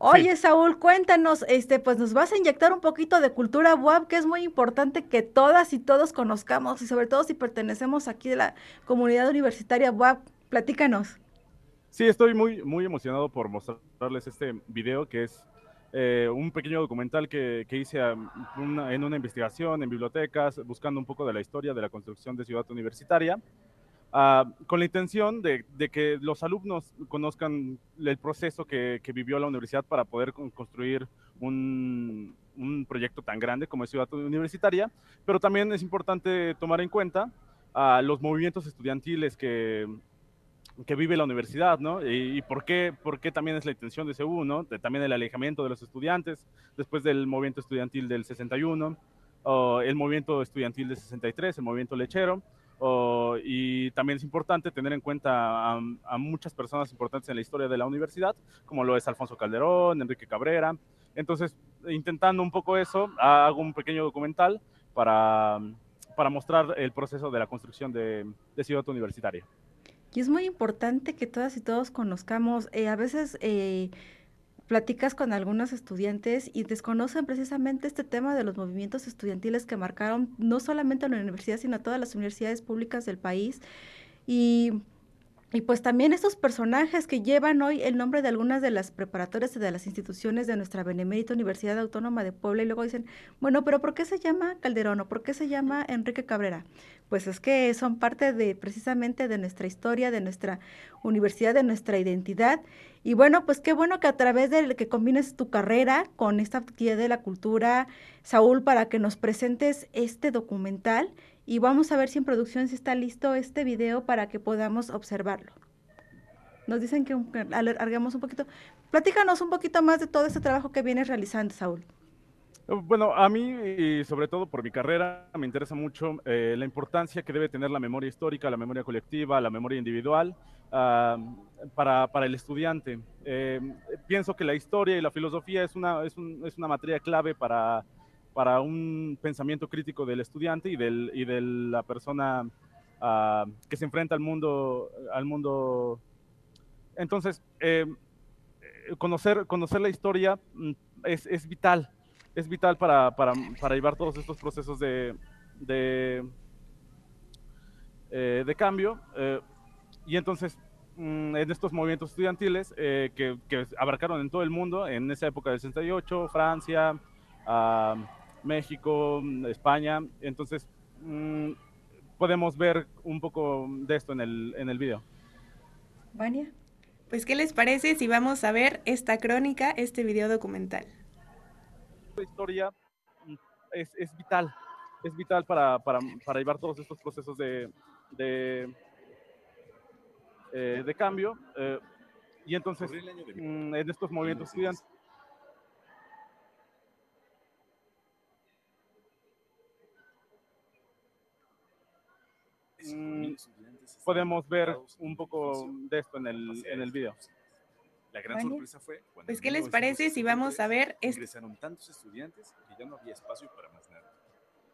Oye, Saúl, cuéntanos, este, pues nos vas a inyectar un poquito de cultura web, que es muy importante que todas y todos conozcamos, y sobre todo si pertenecemos aquí de la comunidad universitaria web. Platícanos. Sí, estoy muy, muy emocionado por mostrarles este video, que es eh, un pequeño documental que, que hice en una investigación en bibliotecas, buscando un poco de la historia de la construcción de Ciudad Universitaria. Uh, con la intención de, de, que los alumnos conozcan el proceso que, que, vivió la universidad para poder construir un, un, proyecto tan grande como es Ciudad Universitaria, pero también es importante tomar en cuenta uh, los movimientos estudiantiles que, que vive la universidad, ¿no? Y, y, por, qué, por qué también es la intención de CEU, ¿no? De, también el alejamiento de los estudiantes después del movimiento estudiantil del 61, o el movimiento estudiantil del 63, el movimiento lechero. Oh, y también es importante tener en cuenta a, a, muchas personas importantes en la historia de la universidad, como lo es Alfonso Calderón, Enrique Cabrera. Entonces, intentando un poco eso, hago un pequeño documental para, para mostrar el proceso de la construcción de, de Ciudad Universitaria. Y es muy importante que todas y todos conozcamos, eh, a veces... Eh, platicas con algunos estudiantes y desconocen precisamente este tema de los movimientos estudiantiles que marcaron no solamente a la universidad, sino a todas las universidades públicas del país. Y y pues también estos personajes que llevan hoy el nombre de algunas de las preparatorias y de las instituciones de nuestra Benemérita Universidad Autónoma de Puebla y luego dicen, bueno, pero ¿por qué se llama Calderón o por qué se llama Enrique Cabrera? Pues es que son parte de precisamente de nuestra historia, de nuestra universidad, de nuestra identidad. Y bueno, pues qué bueno que a través de que combines tu carrera con esta actividad de la cultura, Saúl, para que nos presentes este documental y vamos a ver si en producción si está listo este video para que podamos observarlo. Nos dicen que alarguemos un poquito. Platícanos un poquito más de todo este trabajo que vienes realizando, Saúl. Bueno, a mí, y sobre todo por mi carrera, me interesa mucho eh, la importancia que debe tener la memoria histórica, la memoria colectiva, la memoria individual para, para, el estudiante. Eh, pienso que la historia y la filosofía es una, es, un, es una materia clave para para un pensamiento crítico del estudiante y, del, y de la persona uh, que se enfrenta al mundo. Al mundo. Entonces, eh, conocer, conocer la historia mm, es, es vital, es vital para, para, para, llevar todos estos procesos de, de, eh, cambio. Eh, y entonces, mm, en estos movimientos estudiantiles que, que, abarcaron en todo el mundo, en esa época del 68, Francia, uh, México, España. Entonces, mmm, podemos ver un poco de esto en el, en el video. Vania. Pues, ¿qué les parece si vamos a ver esta crónica, este video documental? La historia mm, es, es vital, es vital para, para, para, llevar todos estos procesos de, de, eh, de cambio. Eh, y entonces, mm, en estos movimientos estudiantes, Mm, podemos ver un poco de esto en el, en el video. La gran sorpresa fue cuando pues ¿qué les parece si vamos a ver ingresaron tantos estudiantes que ya no había espacio para más nada.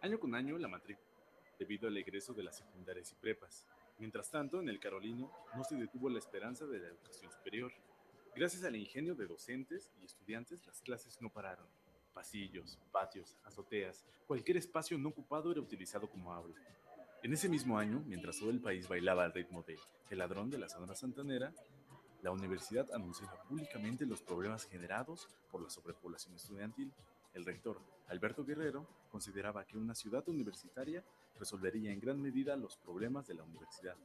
Año con año la matrícula debido al egreso de las secundarias y prepas. Mientras tanto, en el Carolino no se detuvo la esperanza de la educación superior. Gracias al ingenio de docentes y estudiantes, las clases no pararon. Pasillos, patios, azoteas, cualquier espacio no ocupado era utilizado como aula. En ese mismo año, mientras todo el país bailaba al ritmo de El ladrón de la Sonora Santanera, la universidad anunciaba públicamente los problemas generados por la sobrepoblación estudiantil. El rector, Alberto Guerrero, consideraba que una ciudad universitaria resolvería en gran medida los problemas de la universidad.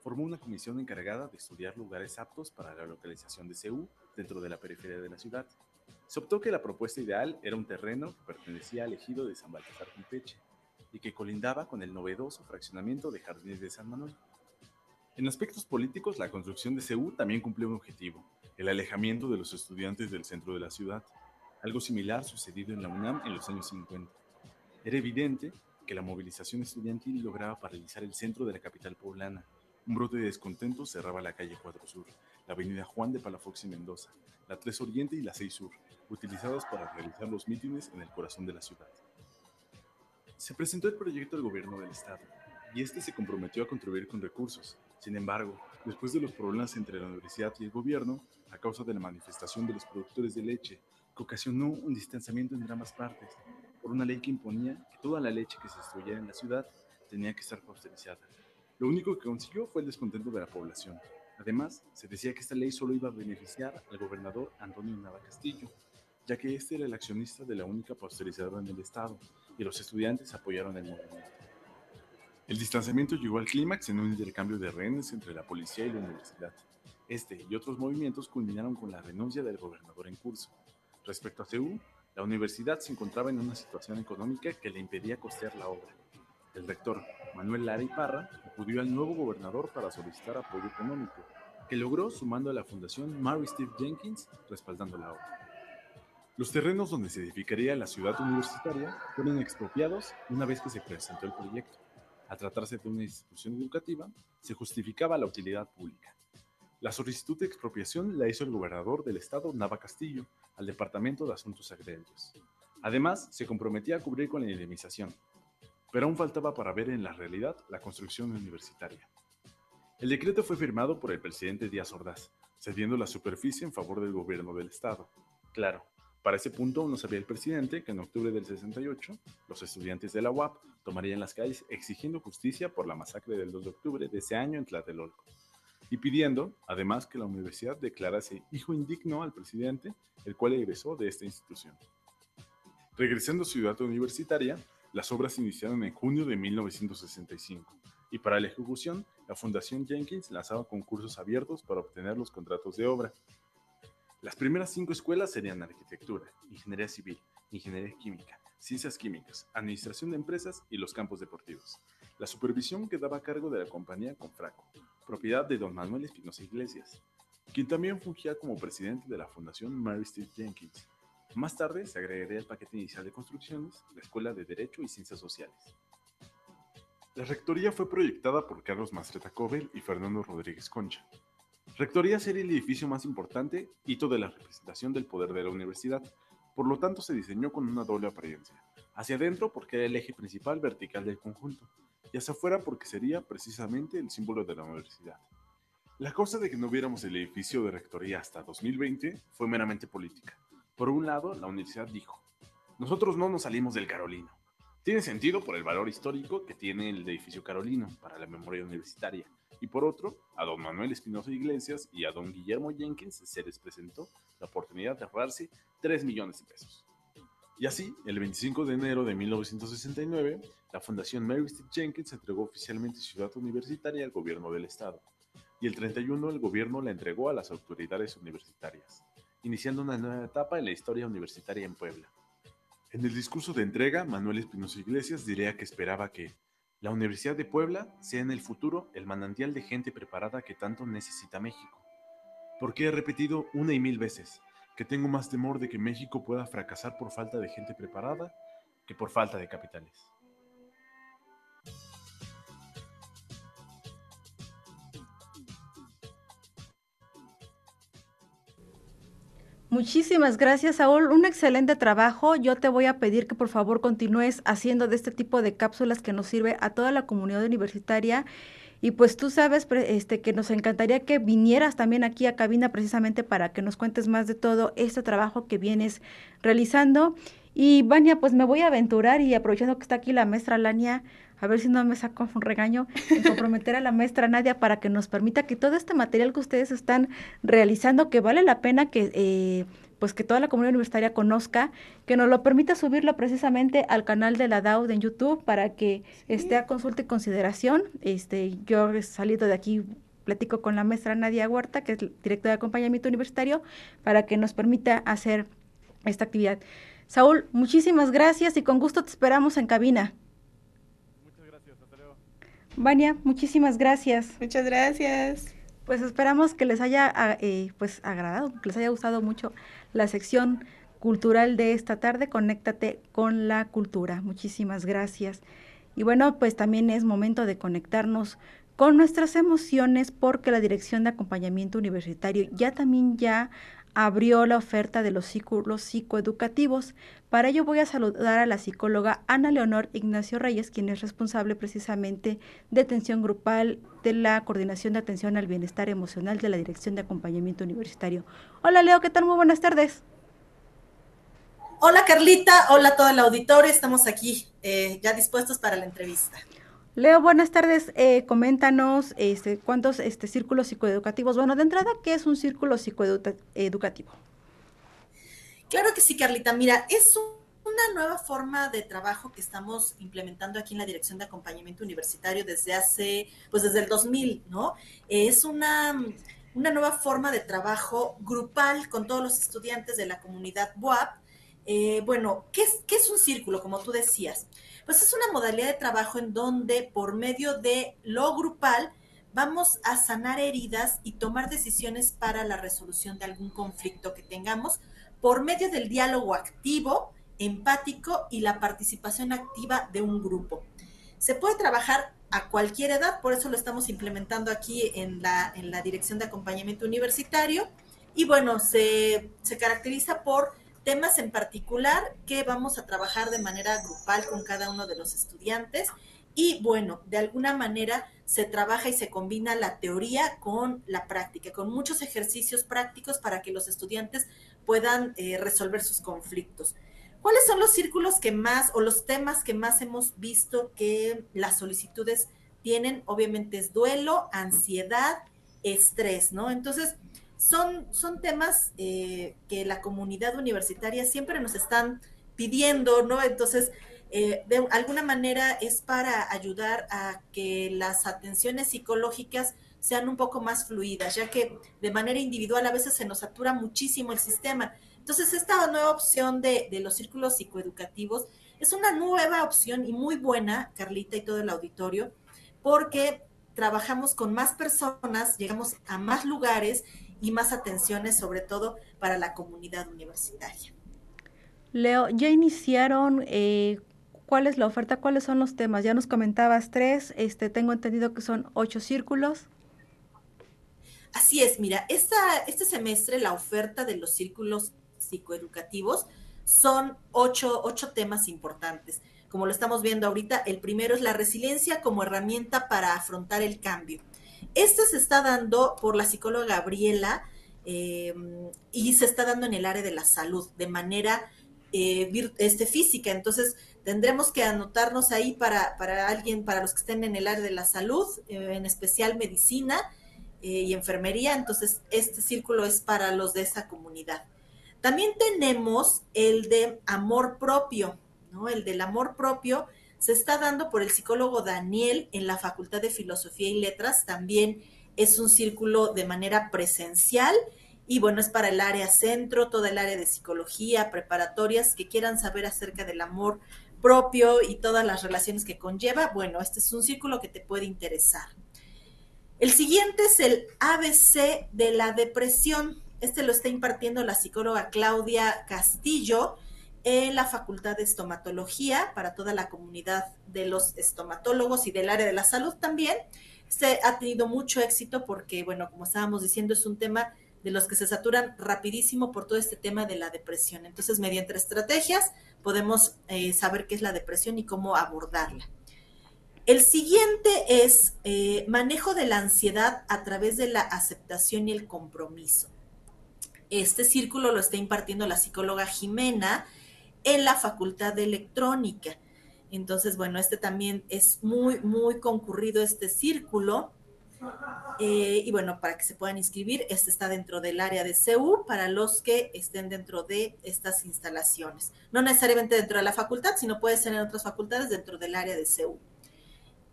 Formó una comisión encargada de estudiar lugares aptos para la localización de CEU dentro de la periferia de la ciudad. Se optó que la propuesta ideal era un terreno que pertenecía al ejido de San Baltasar Campeche, y que colindaba con el novedoso fraccionamiento de Jardines de San Manuel. En aspectos políticos, la construcción de CEU también cumplió un objetivo, el alejamiento de los estudiantes del centro de la ciudad, algo similar sucedido en la UNAM en los años 50. Era evidente que la movilización estudiantil lograba paralizar el centro de la capital poblana. Un brote de descontento cerraba la calle 4 Sur, la avenida Juan de Palafox y Mendoza, la 3 Oriente y la 6 Sur, utilizadas para realizar los mítines en el corazón de la ciudad. Se presentó el proyecto al gobierno del estado y este se comprometió a contribuir con recursos. Sin embargo, después de los problemas entre la universidad y el gobierno, a causa de la manifestación de los productores de leche, que ocasionó un distanciamiento entre ambas partes, por una ley que imponía que toda la leche que se destruyera en la ciudad tenía que estar pasteurizada. Lo único que consiguió fue el descontento de la población. Además, se decía que esta ley solo iba a beneficiar al gobernador Antonio Nava Castillo, ya que este era el accionista de la única pasteurizadora en el estado, y los estudiantes apoyaron el movimiento. El distanciamiento llegó al clímax en un intercambio de rehenes entre la policía y la universidad. Este y otros movimientos culminaron con la renuncia del gobernador en curso. Respecto a CEU, la universidad se encontraba en una situación económica que le impedía costear la obra. El rector, Manuel Lara y Parra, acudió al nuevo gobernador para solicitar apoyo económico, que logró sumando a la fundación Mary Steve Jenkins respaldando la obra. Los terrenos donde se edificaría la ciudad universitaria fueron expropiados una vez que se presentó el proyecto. A tratarse de una institución educativa, se justificaba la utilidad pública. La solicitud de expropiación la hizo el gobernador del estado Nava Castillo al Departamento de Asuntos Agrarios. Además, se comprometía a cubrir con la indemnización, pero aún faltaba para ver en la realidad la construcción universitaria. El decreto fue firmado por el presidente Díaz Ordaz, cediendo la superficie en favor del gobierno del estado. Claro, para ese punto no sabía el presidente que en octubre del 68 los estudiantes de la UAP tomarían las calles exigiendo justicia por la masacre del 2 de octubre de ese año en Tlatelolco y pidiendo, además, que la universidad declarase hijo indigno al presidente, el cual egresó de esta institución. Regresando a Ciudad Universitaria, las obras iniciaron en junio de 1965 y para la ejecución, la Fundación Jenkins lanzaba concursos abiertos para obtener los contratos de obra. Las primeras cinco escuelas serían arquitectura, ingeniería civil, ingeniería química, ciencias químicas, administración de empresas y los campos deportivos. La supervisión quedaba a cargo de la compañía Confraco, propiedad de don Manuel Espinosa Iglesias, quien también fungía como presidente de la Fundación Mary Steve Jenkins. Más tarde se agregaría al paquete inicial de construcciones la Escuela de Derecho y Ciencias Sociales. La rectoría fue proyectada por Carlos Mastreta Cobel y Fernando Rodríguez Concha, Rectoría sería el edificio más importante, hito de la representación del poder de la universidad, por lo tanto se diseñó con una doble apariencia. Hacia adentro porque era el eje principal vertical del conjunto, y hacia afuera porque sería precisamente el símbolo de la universidad. La cosa de que no viéramos el edificio de rectoría hasta 2020 fue meramente política. Por un lado, la universidad dijo, nosotros no nos salimos del Carolino. Tiene sentido por el valor histórico que tiene el edificio carolino para la memoria universitaria, y por otro, a don Manuel Espinosa Iglesias y a don Guillermo Jenkins se les presentó la oportunidad de ahorrarse 3 millones de pesos. Y así, el 25 de enero de 1969, la Fundación Mary Steve Jenkins entregó oficialmente Ciudad Universitaria al gobierno del estado. y el 31 el gobierno la entregó a las autoridades universitarias, iniciando una nueva etapa en la historia universitaria en Puebla. En el discurso de entrega, Manuel Espinosa Iglesias diría que esperaba que la Universidad de Puebla sea en el futuro el manantial de gente preparada que tanto necesita México. Porque he repetido una y mil veces que tengo más temor de que México pueda fracasar por falta de gente preparada que por falta de capitales. Muchísimas gracias, Saúl. Un excelente trabajo. Yo te voy a pedir que por favor continúes haciendo de este tipo de cápsulas que nos sirve a toda la comunidad universitaria. Y pues tú sabes este, que nos encantaría que vinieras también aquí a cabina precisamente para que nos cuentes más de todo este trabajo que vienes realizando. Y Vania, pues me voy a aventurar y aprovechando que está aquí la maestra Lania, a ver si no me saco un regaño, en comprometer a la maestra Nadia para que nos permita que todo este material que ustedes están realizando, que vale la pena que... Eh, pues que toda la comunidad universitaria conozca, que nos lo permita subirlo precisamente al canal de la DAUD en YouTube para que esté a consulta y consideración. Este, yo he salido de aquí, platico con la maestra Nadia Huerta, que es directora de acompañamiento universitario, para que nos permita hacer esta actividad. Saúl, muchísimas gracias y con gusto te esperamos en cabina. Vania, muchísimas gracias. Muchas gracias. Pues esperamos que les haya ah, eh, pues agradado, que les haya gustado mucho la sección cultural de esta tarde. Conéctate con la cultura. Muchísimas gracias. Y bueno, pues también es momento de conectarnos con nuestras emociones porque la Dirección de Acompañamiento Universitario ya también ya abrió la oferta de los círculos psicoeducativos. Para ello voy a saludar a la psicóloga Ana Leonor Ignacio Reyes, quien es responsable precisamente de atención grupal de la Coordinación de Atención al Bienestar Emocional de la Dirección de Acompañamiento Universitario. Hola Leo, ¿qué tal? Muy buenas tardes. Hola Carlita, hola todo el auditorio, estamos aquí eh, ya dispuestos para la entrevista. Leo, buenas tardes. Eh, coméntanos este, cuántos este, círculos psicoeducativos. Bueno, de entrada, ¿qué es un círculo psicoeducativo? Claro que sí, Carlita. Mira, es una nueva forma de trabajo que estamos implementando aquí en la Dirección de Acompañamiento Universitario desde hace, pues desde el 2000, ¿no? Es una, una nueva forma de trabajo grupal con todos los estudiantes de la comunidad BUAP. Eh, bueno, ¿qué es, ¿qué es un círculo, como tú decías? Pues es una modalidad de trabajo en donde por medio de lo grupal vamos a sanar heridas y tomar decisiones para la resolución de algún conflicto que tengamos por medio del diálogo activo, empático y la participación activa de un grupo. Se puede trabajar a cualquier edad, por eso lo estamos implementando aquí en la, en la Dirección de Acompañamiento Universitario. Y bueno, se, se caracteriza por temas en particular que vamos a trabajar de manera grupal con cada uno de los estudiantes. Y bueno, de alguna manera se trabaja y se combina la teoría con la práctica, con muchos ejercicios prácticos para que los estudiantes puedan eh, resolver sus conflictos. ¿Cuáles son los círculos que más o los temas que más hemos visto que las solicitudes tienen? Obviamente es duelo, ansiedad, estrés, ¿no? Entonces, son, son temas eh, que la comunidad universitaria siempre nos están pidiendo, ¿no? Entonces, eh, de alguna manera es para ayudar a que las atenciones psicológicas sean un poco más fluidas, ya que de manera individual a veces se nos satura muchísimo el sistema. Entonces, esta nueva opción de, de los círculos psicoeducativos es una nueva opción y muy buena, Carlita y todo el auditorio, porque trabajamos con más personas, llegamos a más lugares y más atenciones, sobre todo para la comunidad universitaria. Leo, ya iniciaron, eh, ¿cuál es la oferta? ¿Cuáles son los temas? Ya nos comentabas tres, este, tengo entendido que son ocho círculos. Así es, mira, esta, este semestre la oferta de los círculos psicoeducativos son ocho, ocho temas importantes. Como lo estamos viendo ahorita, el primero es la resiliencia como herramienta para afrontar el cambio. Este se está dando por la psicóloga Gabriela eh, y se está dando en el área de la salud de manera eh, este, física. Entonces, tendremos que anotarnos ahí para, para, alguien, para los que estén en el área de la salud, eh, en especial medicina y enfermería. Entonces, este círculo es para los de esa comunidad. También tenemos el de amor propio, ¿no? El del amor propio se está dando por el psicólogo Daniel en la Facultad de Filosofía y Letras, también Es un círculo de manera presencial y bueno, es para el área centro, toda el área de psicología, preparatorias que quieran saber acerca del amor propio y todas las relaciones que conlleva. Bueno, este es un círculo que te puede interesar. El siguiente es el ABC de la depresión. Este lo está impartiendo la psicóloga Claudia Castillo en la Facultad de Estomatología para toda la comunidad de los estomatólogos y del área de la salud también. Este ha tenido mucho éxito porque, bueno, como estábamos diciendo, es un tema de los que se saturan rapidísimo por todo este tema de la depresión. Entonces, mediante estrategias podemos eh, saber qué es la depresión y cómo abordarla. El siguiente es eh, manejo de la ansiedad a través de la aceptación y el compromiso. Este círculo lo está impartiendo la psicóloga Jimena en la Facultad de Electrónica. Entonces, bueno, este también es muy, muy concurrido este círculo. Eh, y bueno, para que se puedan inscribir, este está dentro del área de CEU para los que estén dentro de estas instalaciones. No necesariamente dentro de la facultad, sino puede ser en otras facultades dentro del área de CEU.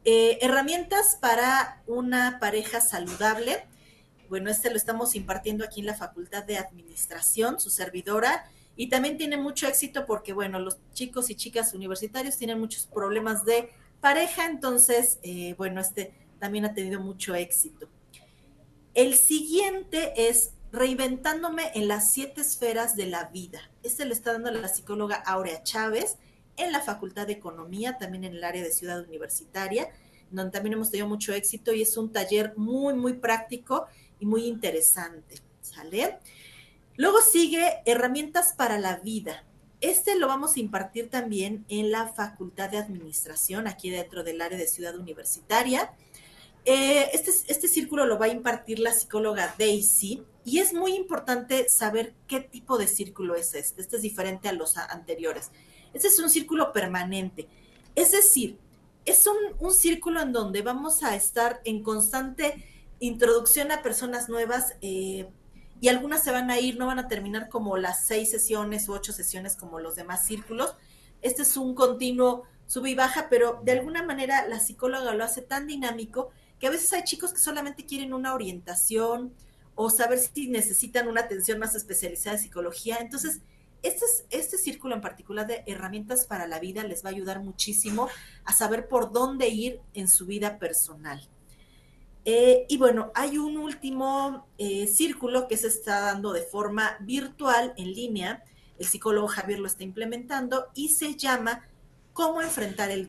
Eh, herramientas para una pareja saludable. Bueno, este lo estamos impartiendo aquí en la Facultad de Administración, su servidora, y también tiene mucho éxito porque, bueno, los chicos y chicas universitarios tienen muchos problemas de pareja, entonces, eh, bueno, este también ha tenido mucho éxito. El siguiente es Reinventándome en las siete esferas de la vida. Este lo está dando la psicóloga Aurea Chávez en la Facultad de Economía, también en el área de Ciudad Universitaria, donde también hemos tenido mucho éxito y es un taller muy, muy práctico y muy interesante. ¿Sale? Luego sigue herramientas para la vida. Este lo vamos a impartir también en la Facultad de Administración, aquí dentro del área de Ciudad Universitaria. Eh, este, este círculo lo va a impartir la psicóloga Daisy y es muy importante saber qué tipo de círculo es este. Este es diferente a los anteriores. Este es un círculo permanente. Es decir, es un, un círculo en donde vamos a estar en constante introducción a personas nuevas eh, y algunas se van a ir, no van a terminar como las seis sesiones u ocho sesiones como los demás círculos. Este es un continuo sube y baja, pero de alguna manera la psicóloga lo hace tan dinámico que a veces hay chicos que solamente quieren una orientación o saber si necesitan una atención más especializada de psicología. Entonces, este, este círculo en particular de herramientas para la vida les va a ayudar muchísimo a saber por dónde ir en su vida personal. Eh, y bueno, hay un último eh, círculo que se está dando de forma virtual, en línea. El psicólogo Javier lo está implementando y se llama ¿Cómo enfrentar el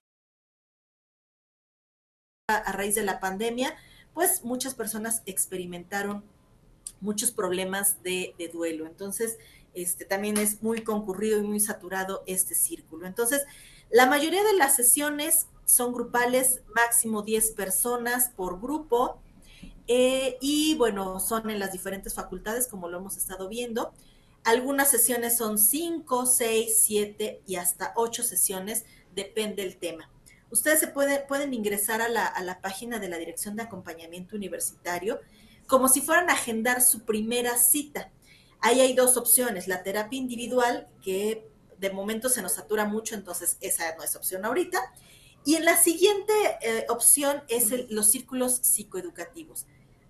a raíz de la pandemia, pues muchas personas experimentaron muchos problemas de, duelo. Entonces, este también es muy concurrido y muy saturado este círculo. Entonces, la mayoría de las sesiones son grupales, máximo 10 personas por grupo. Eh, y bueno, son en las diferentes facultades, como lo hemos estado viendo. Algunas sesiones son 5, 6, 7 y hasta 8 sesiones, depende del tema. Ustedes se pueden ingresar a la, página de la Dirección de Acompañamiento Universitario como si fueran a agendar su primera cita. Ahí hay dos opciones, la terapia individual, que de momento se nos satura mucho, entonces esa no es opción ahorita. Y en la siguiente eh, opción es los círculos psicoeducativos.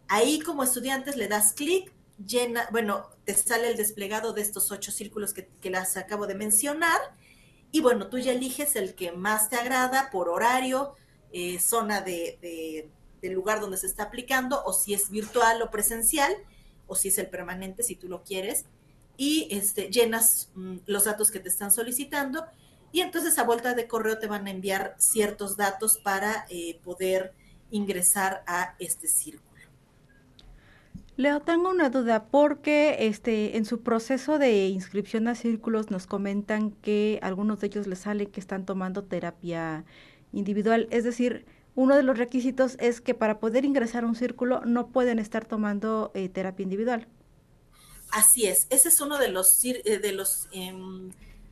Ahí como estudiantes le das clic, llena, bueno, te sale el desplegado de estos ocho círculos que, que las acabo de mencionar y bueno, tú ya eliges el que más te agrada por horario, eh, zona de, del lugar donde se está aplicando, o si es virtual o presencial, o si es el permanente, si tú lo quieres, y este, llenas mm, los datos que te están solicitando, y entonces a vuelta de correo te van a enviar ciertos datos para eh, poder ingresar a este círculo. Leo, tengo una duda porque este en su proceso de inscripción a círculos nos comentan que algunos de ellos les sale que están tomando terapia individual, es decir, uno de los requisitos es que para poder ingresar a un círculo no pueden estar tomando eh, terapia individual. Así es, ese es uno de los eh, de los em,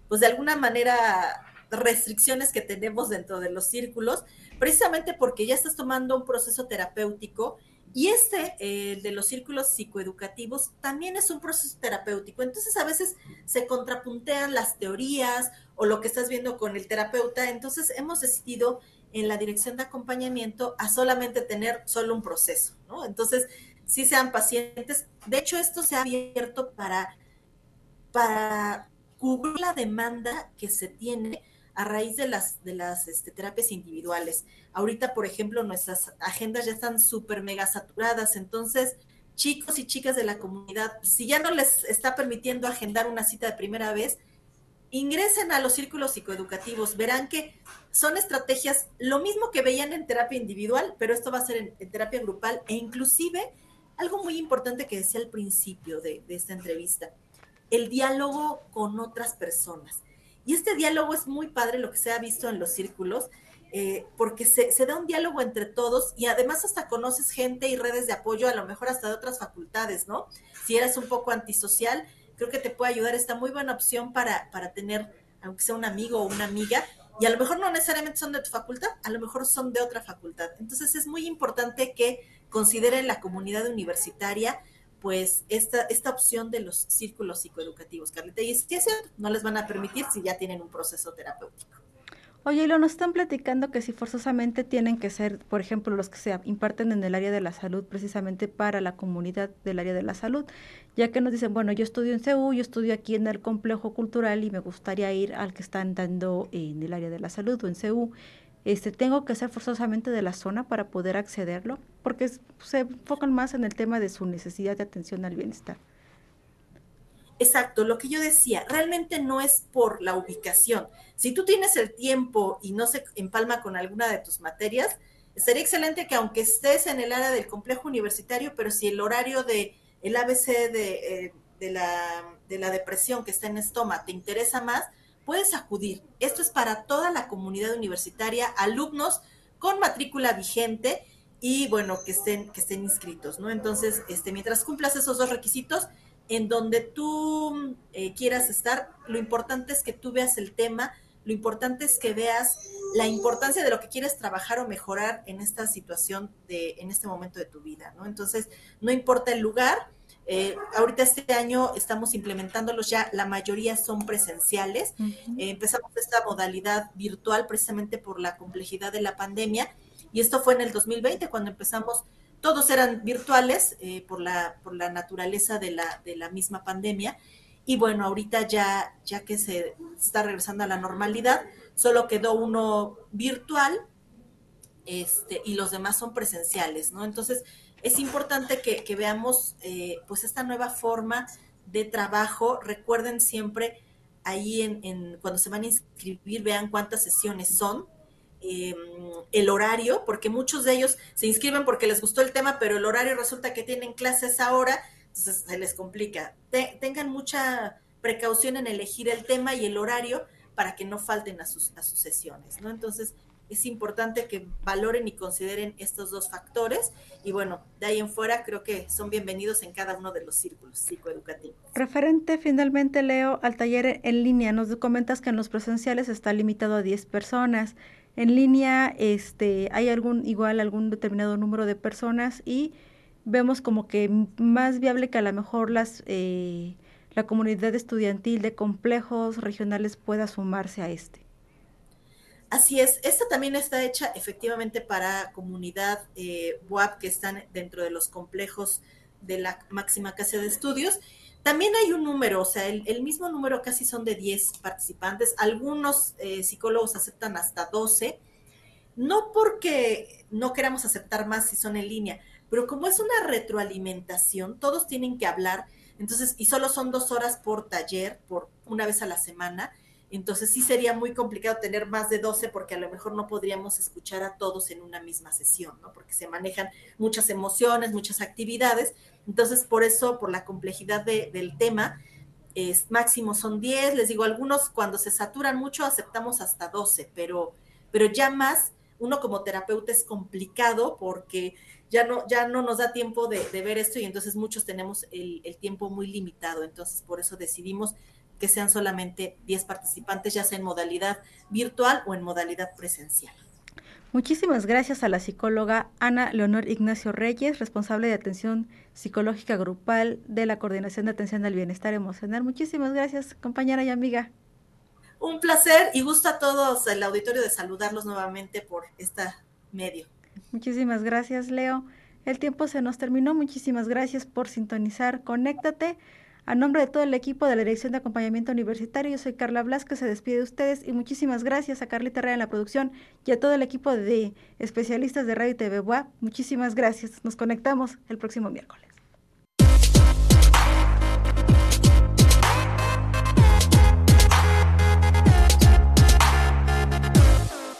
pues de alguna manera restricciones que tenemos dentro de los círculos, precisamente porque ya estás tomando un proceso terapéutico y este, el de los círculos psicoeducativos, también es un proceso terapéutico. Entonces, a veces se contrapuntean las teorías o lo que estás viendo con el terapeuta. Entonces, hemos decidido en la dirección de acompañamiento a solamente tener solo un proceso, ¿no? Entonces, sí sean pacientes. De hecho, esto se ha abierto para, para cubrir la demanda que se tiene a raíz de las, de las este, terapias individuales. Ahorita, por ejemplo, nuestras agendas ya están súper mega saturadas, entonces chicos y chicas de la comunidad, si ya no les está permitiendo agendar una cita de primera vez, ingresen a los círculos psicoeducativos, verán que son estrategias, lo mismo que veían en terapia individual, pero esto va a ser en, terapia grupal. E inclusive algo muy importante que decía al principio de, de esta entrevista, el diálogo con otras personas. Y este diálogo es muy padre, lo que se ha visto en los círculos, eh, porque se, da un diálogo entre todos y además hasta conoces gente y redes de apoyo, a lo mejor hasta de otras facultades, ¿no? Si eres un poco antisocial, creo que te puede ayudar esta muy buena opción para, para tener, aunque sea un amigo o una amiga, y a lo mejor no necesariamente son de tu facultad, a lo mejor son de otra facultad. Entonces es muy importante que consideren la comunidad universitaria pues esta, esta opción de los círculos psicoeducativos, Carlita. Y es que no les van a permitir si ya tienen un proceso terapéutico. Oye, y lo nos están platicando que si forzosamente tienen que ser, por ejemplo, los que se imparten en el área de la salud, precisamente para la comunidad del área de la salud, ya que nos dicen, bueno, yo estudio en CEU, yo estudio aquí en el complejo cultural y me gustaría ir al que están dando en el área de la salud o en CEU este, tengo que ser forzosamente de la zona para poder accederlo, porque se enfocan más en el tema de su necesidad de atención al bienestar. Exacto, lo que yo decía, realmente no es por la ubicación. Si tú tienes el tiempo y no se empalma con alguna de tus materias, sería excelente que aunque estés en el área del complejo universitario, pero si el horario de el ABC de, eh, de, la, de la depresión que está en estoma te interesa más, puedes acudir. Esto es para toda la comunidad universitaria, alumnos con matrícula vigente y bueno, que estén, que estén inscritos, ¿no? Entonces, este, mientras cumplas esos dos requisitos, en donde tú eh, quieras estar, lo importante es que tú veas el tema, lo importante es que veas la importancia de lo que quieres trabajar o mejorar en esta situación de, en este momento de tu vida, ¿no? Entonces, no importa el lugar, eh, ahorita este año estamos implementándolos ya, la mayoría son presenciales. Eh, empezamos esta modalidad virtual precisamente por la complejidad de la pandemia y esto fue en el 2020 cuando empezamos, todos eran virtuales eh, por, la, por la naturaleza de la, de la misma pandemia. Y bueno, ahorita ya, ya que se está regresando a la normalidad, solo quedó uno virtual este, y los demás son presenciales, ¿no? Entonces, es importante que, veamos eh, pues esta nueva forma de trabajo. Recuerden siempre ahí en, cuando se van a inscribir, vean cuántas sesiones son, em, el horario, porque muchos de ellos se inscriben porque les gustó el tema, pero el horario resulta que tienen clases ahora, entonces se les complica. tengan mucha precaución en elegir el tema y el horario para que no falten a sus sesiones, ¿no? Entonces, es importante que valoren y consideren estos dos factores y bueno, de ahí en fuera creo que son bienvenidos en cada uno de los círculos psicoeducativos. Referente finalmente, Leo, al taller en línea, nos comentas que en los presenciales está limitado a 10 personas. En línea este, hay algún igual algún determinado número de personas y vemos como que más viable que a lo mejor las eh, la comunidad estudiantil de complejos regionales pueda sumarse a este. Así es, esta también está hecha efectivamente para comunidad eh, WAP que están dentro de los complejos de la máxima casa de estudios. También hay un número, o sea, el, mismo número casi son de 10 participantes. Algunos eh, psicólogos aceptan hasta 12, no porque no queramos aceptar más si son en línea, pero como es una retroalimentación, todos tienen que hablar, entonces, y solo son dos horas por taller, por una vez a la semana, entonces sí sería muy complicado tener más de 12 porque a lo mejor no podríamos escuchar a todos en una misma sesión, ¿no? Porque se manejan muchas emociones, muchas actividades. Entonces, por eso, por la complejidad del tema, es, máximo son 10. Les digo, algunos cuando se saturan mucho aceptamos hasta 12, pero, pero ya más, uno como terapeuta es complicado porque ya no, ya no nos da tiempo de, ver esto y entonces muchos tenemos el tiempo muy limitado. Entonces, por eso decidimos que sean solamente 10 participantes, ya sea en modalidad virtual o en modalidad presencial. Muchísimas gracias a la psicóloga Ana Leonor Ignacio Reyes, responsable de atención psicológica grupal de la Coordinación de Atención al Bienestar Emocional. Muchísimas gracias, compañera y amiga. un placer y gusto a todos el auditorio de saludarlos nuevamente por este medio. Muchísimas gracias, Leo. El tiempo se nos terminó. Muchísimas gracias por sintonizar. Conéctate. A nombre de todo el equipo de la Dirección de Acompañamiento Universitario, yo soy Carla Blas, que se despide de ustedes y muchísimas gracias a Carlita Herrera en la producción y a todo el equipo de especialistas de Radio y TV Muchísimas gracias. Nos conectamos el próximo miércoles.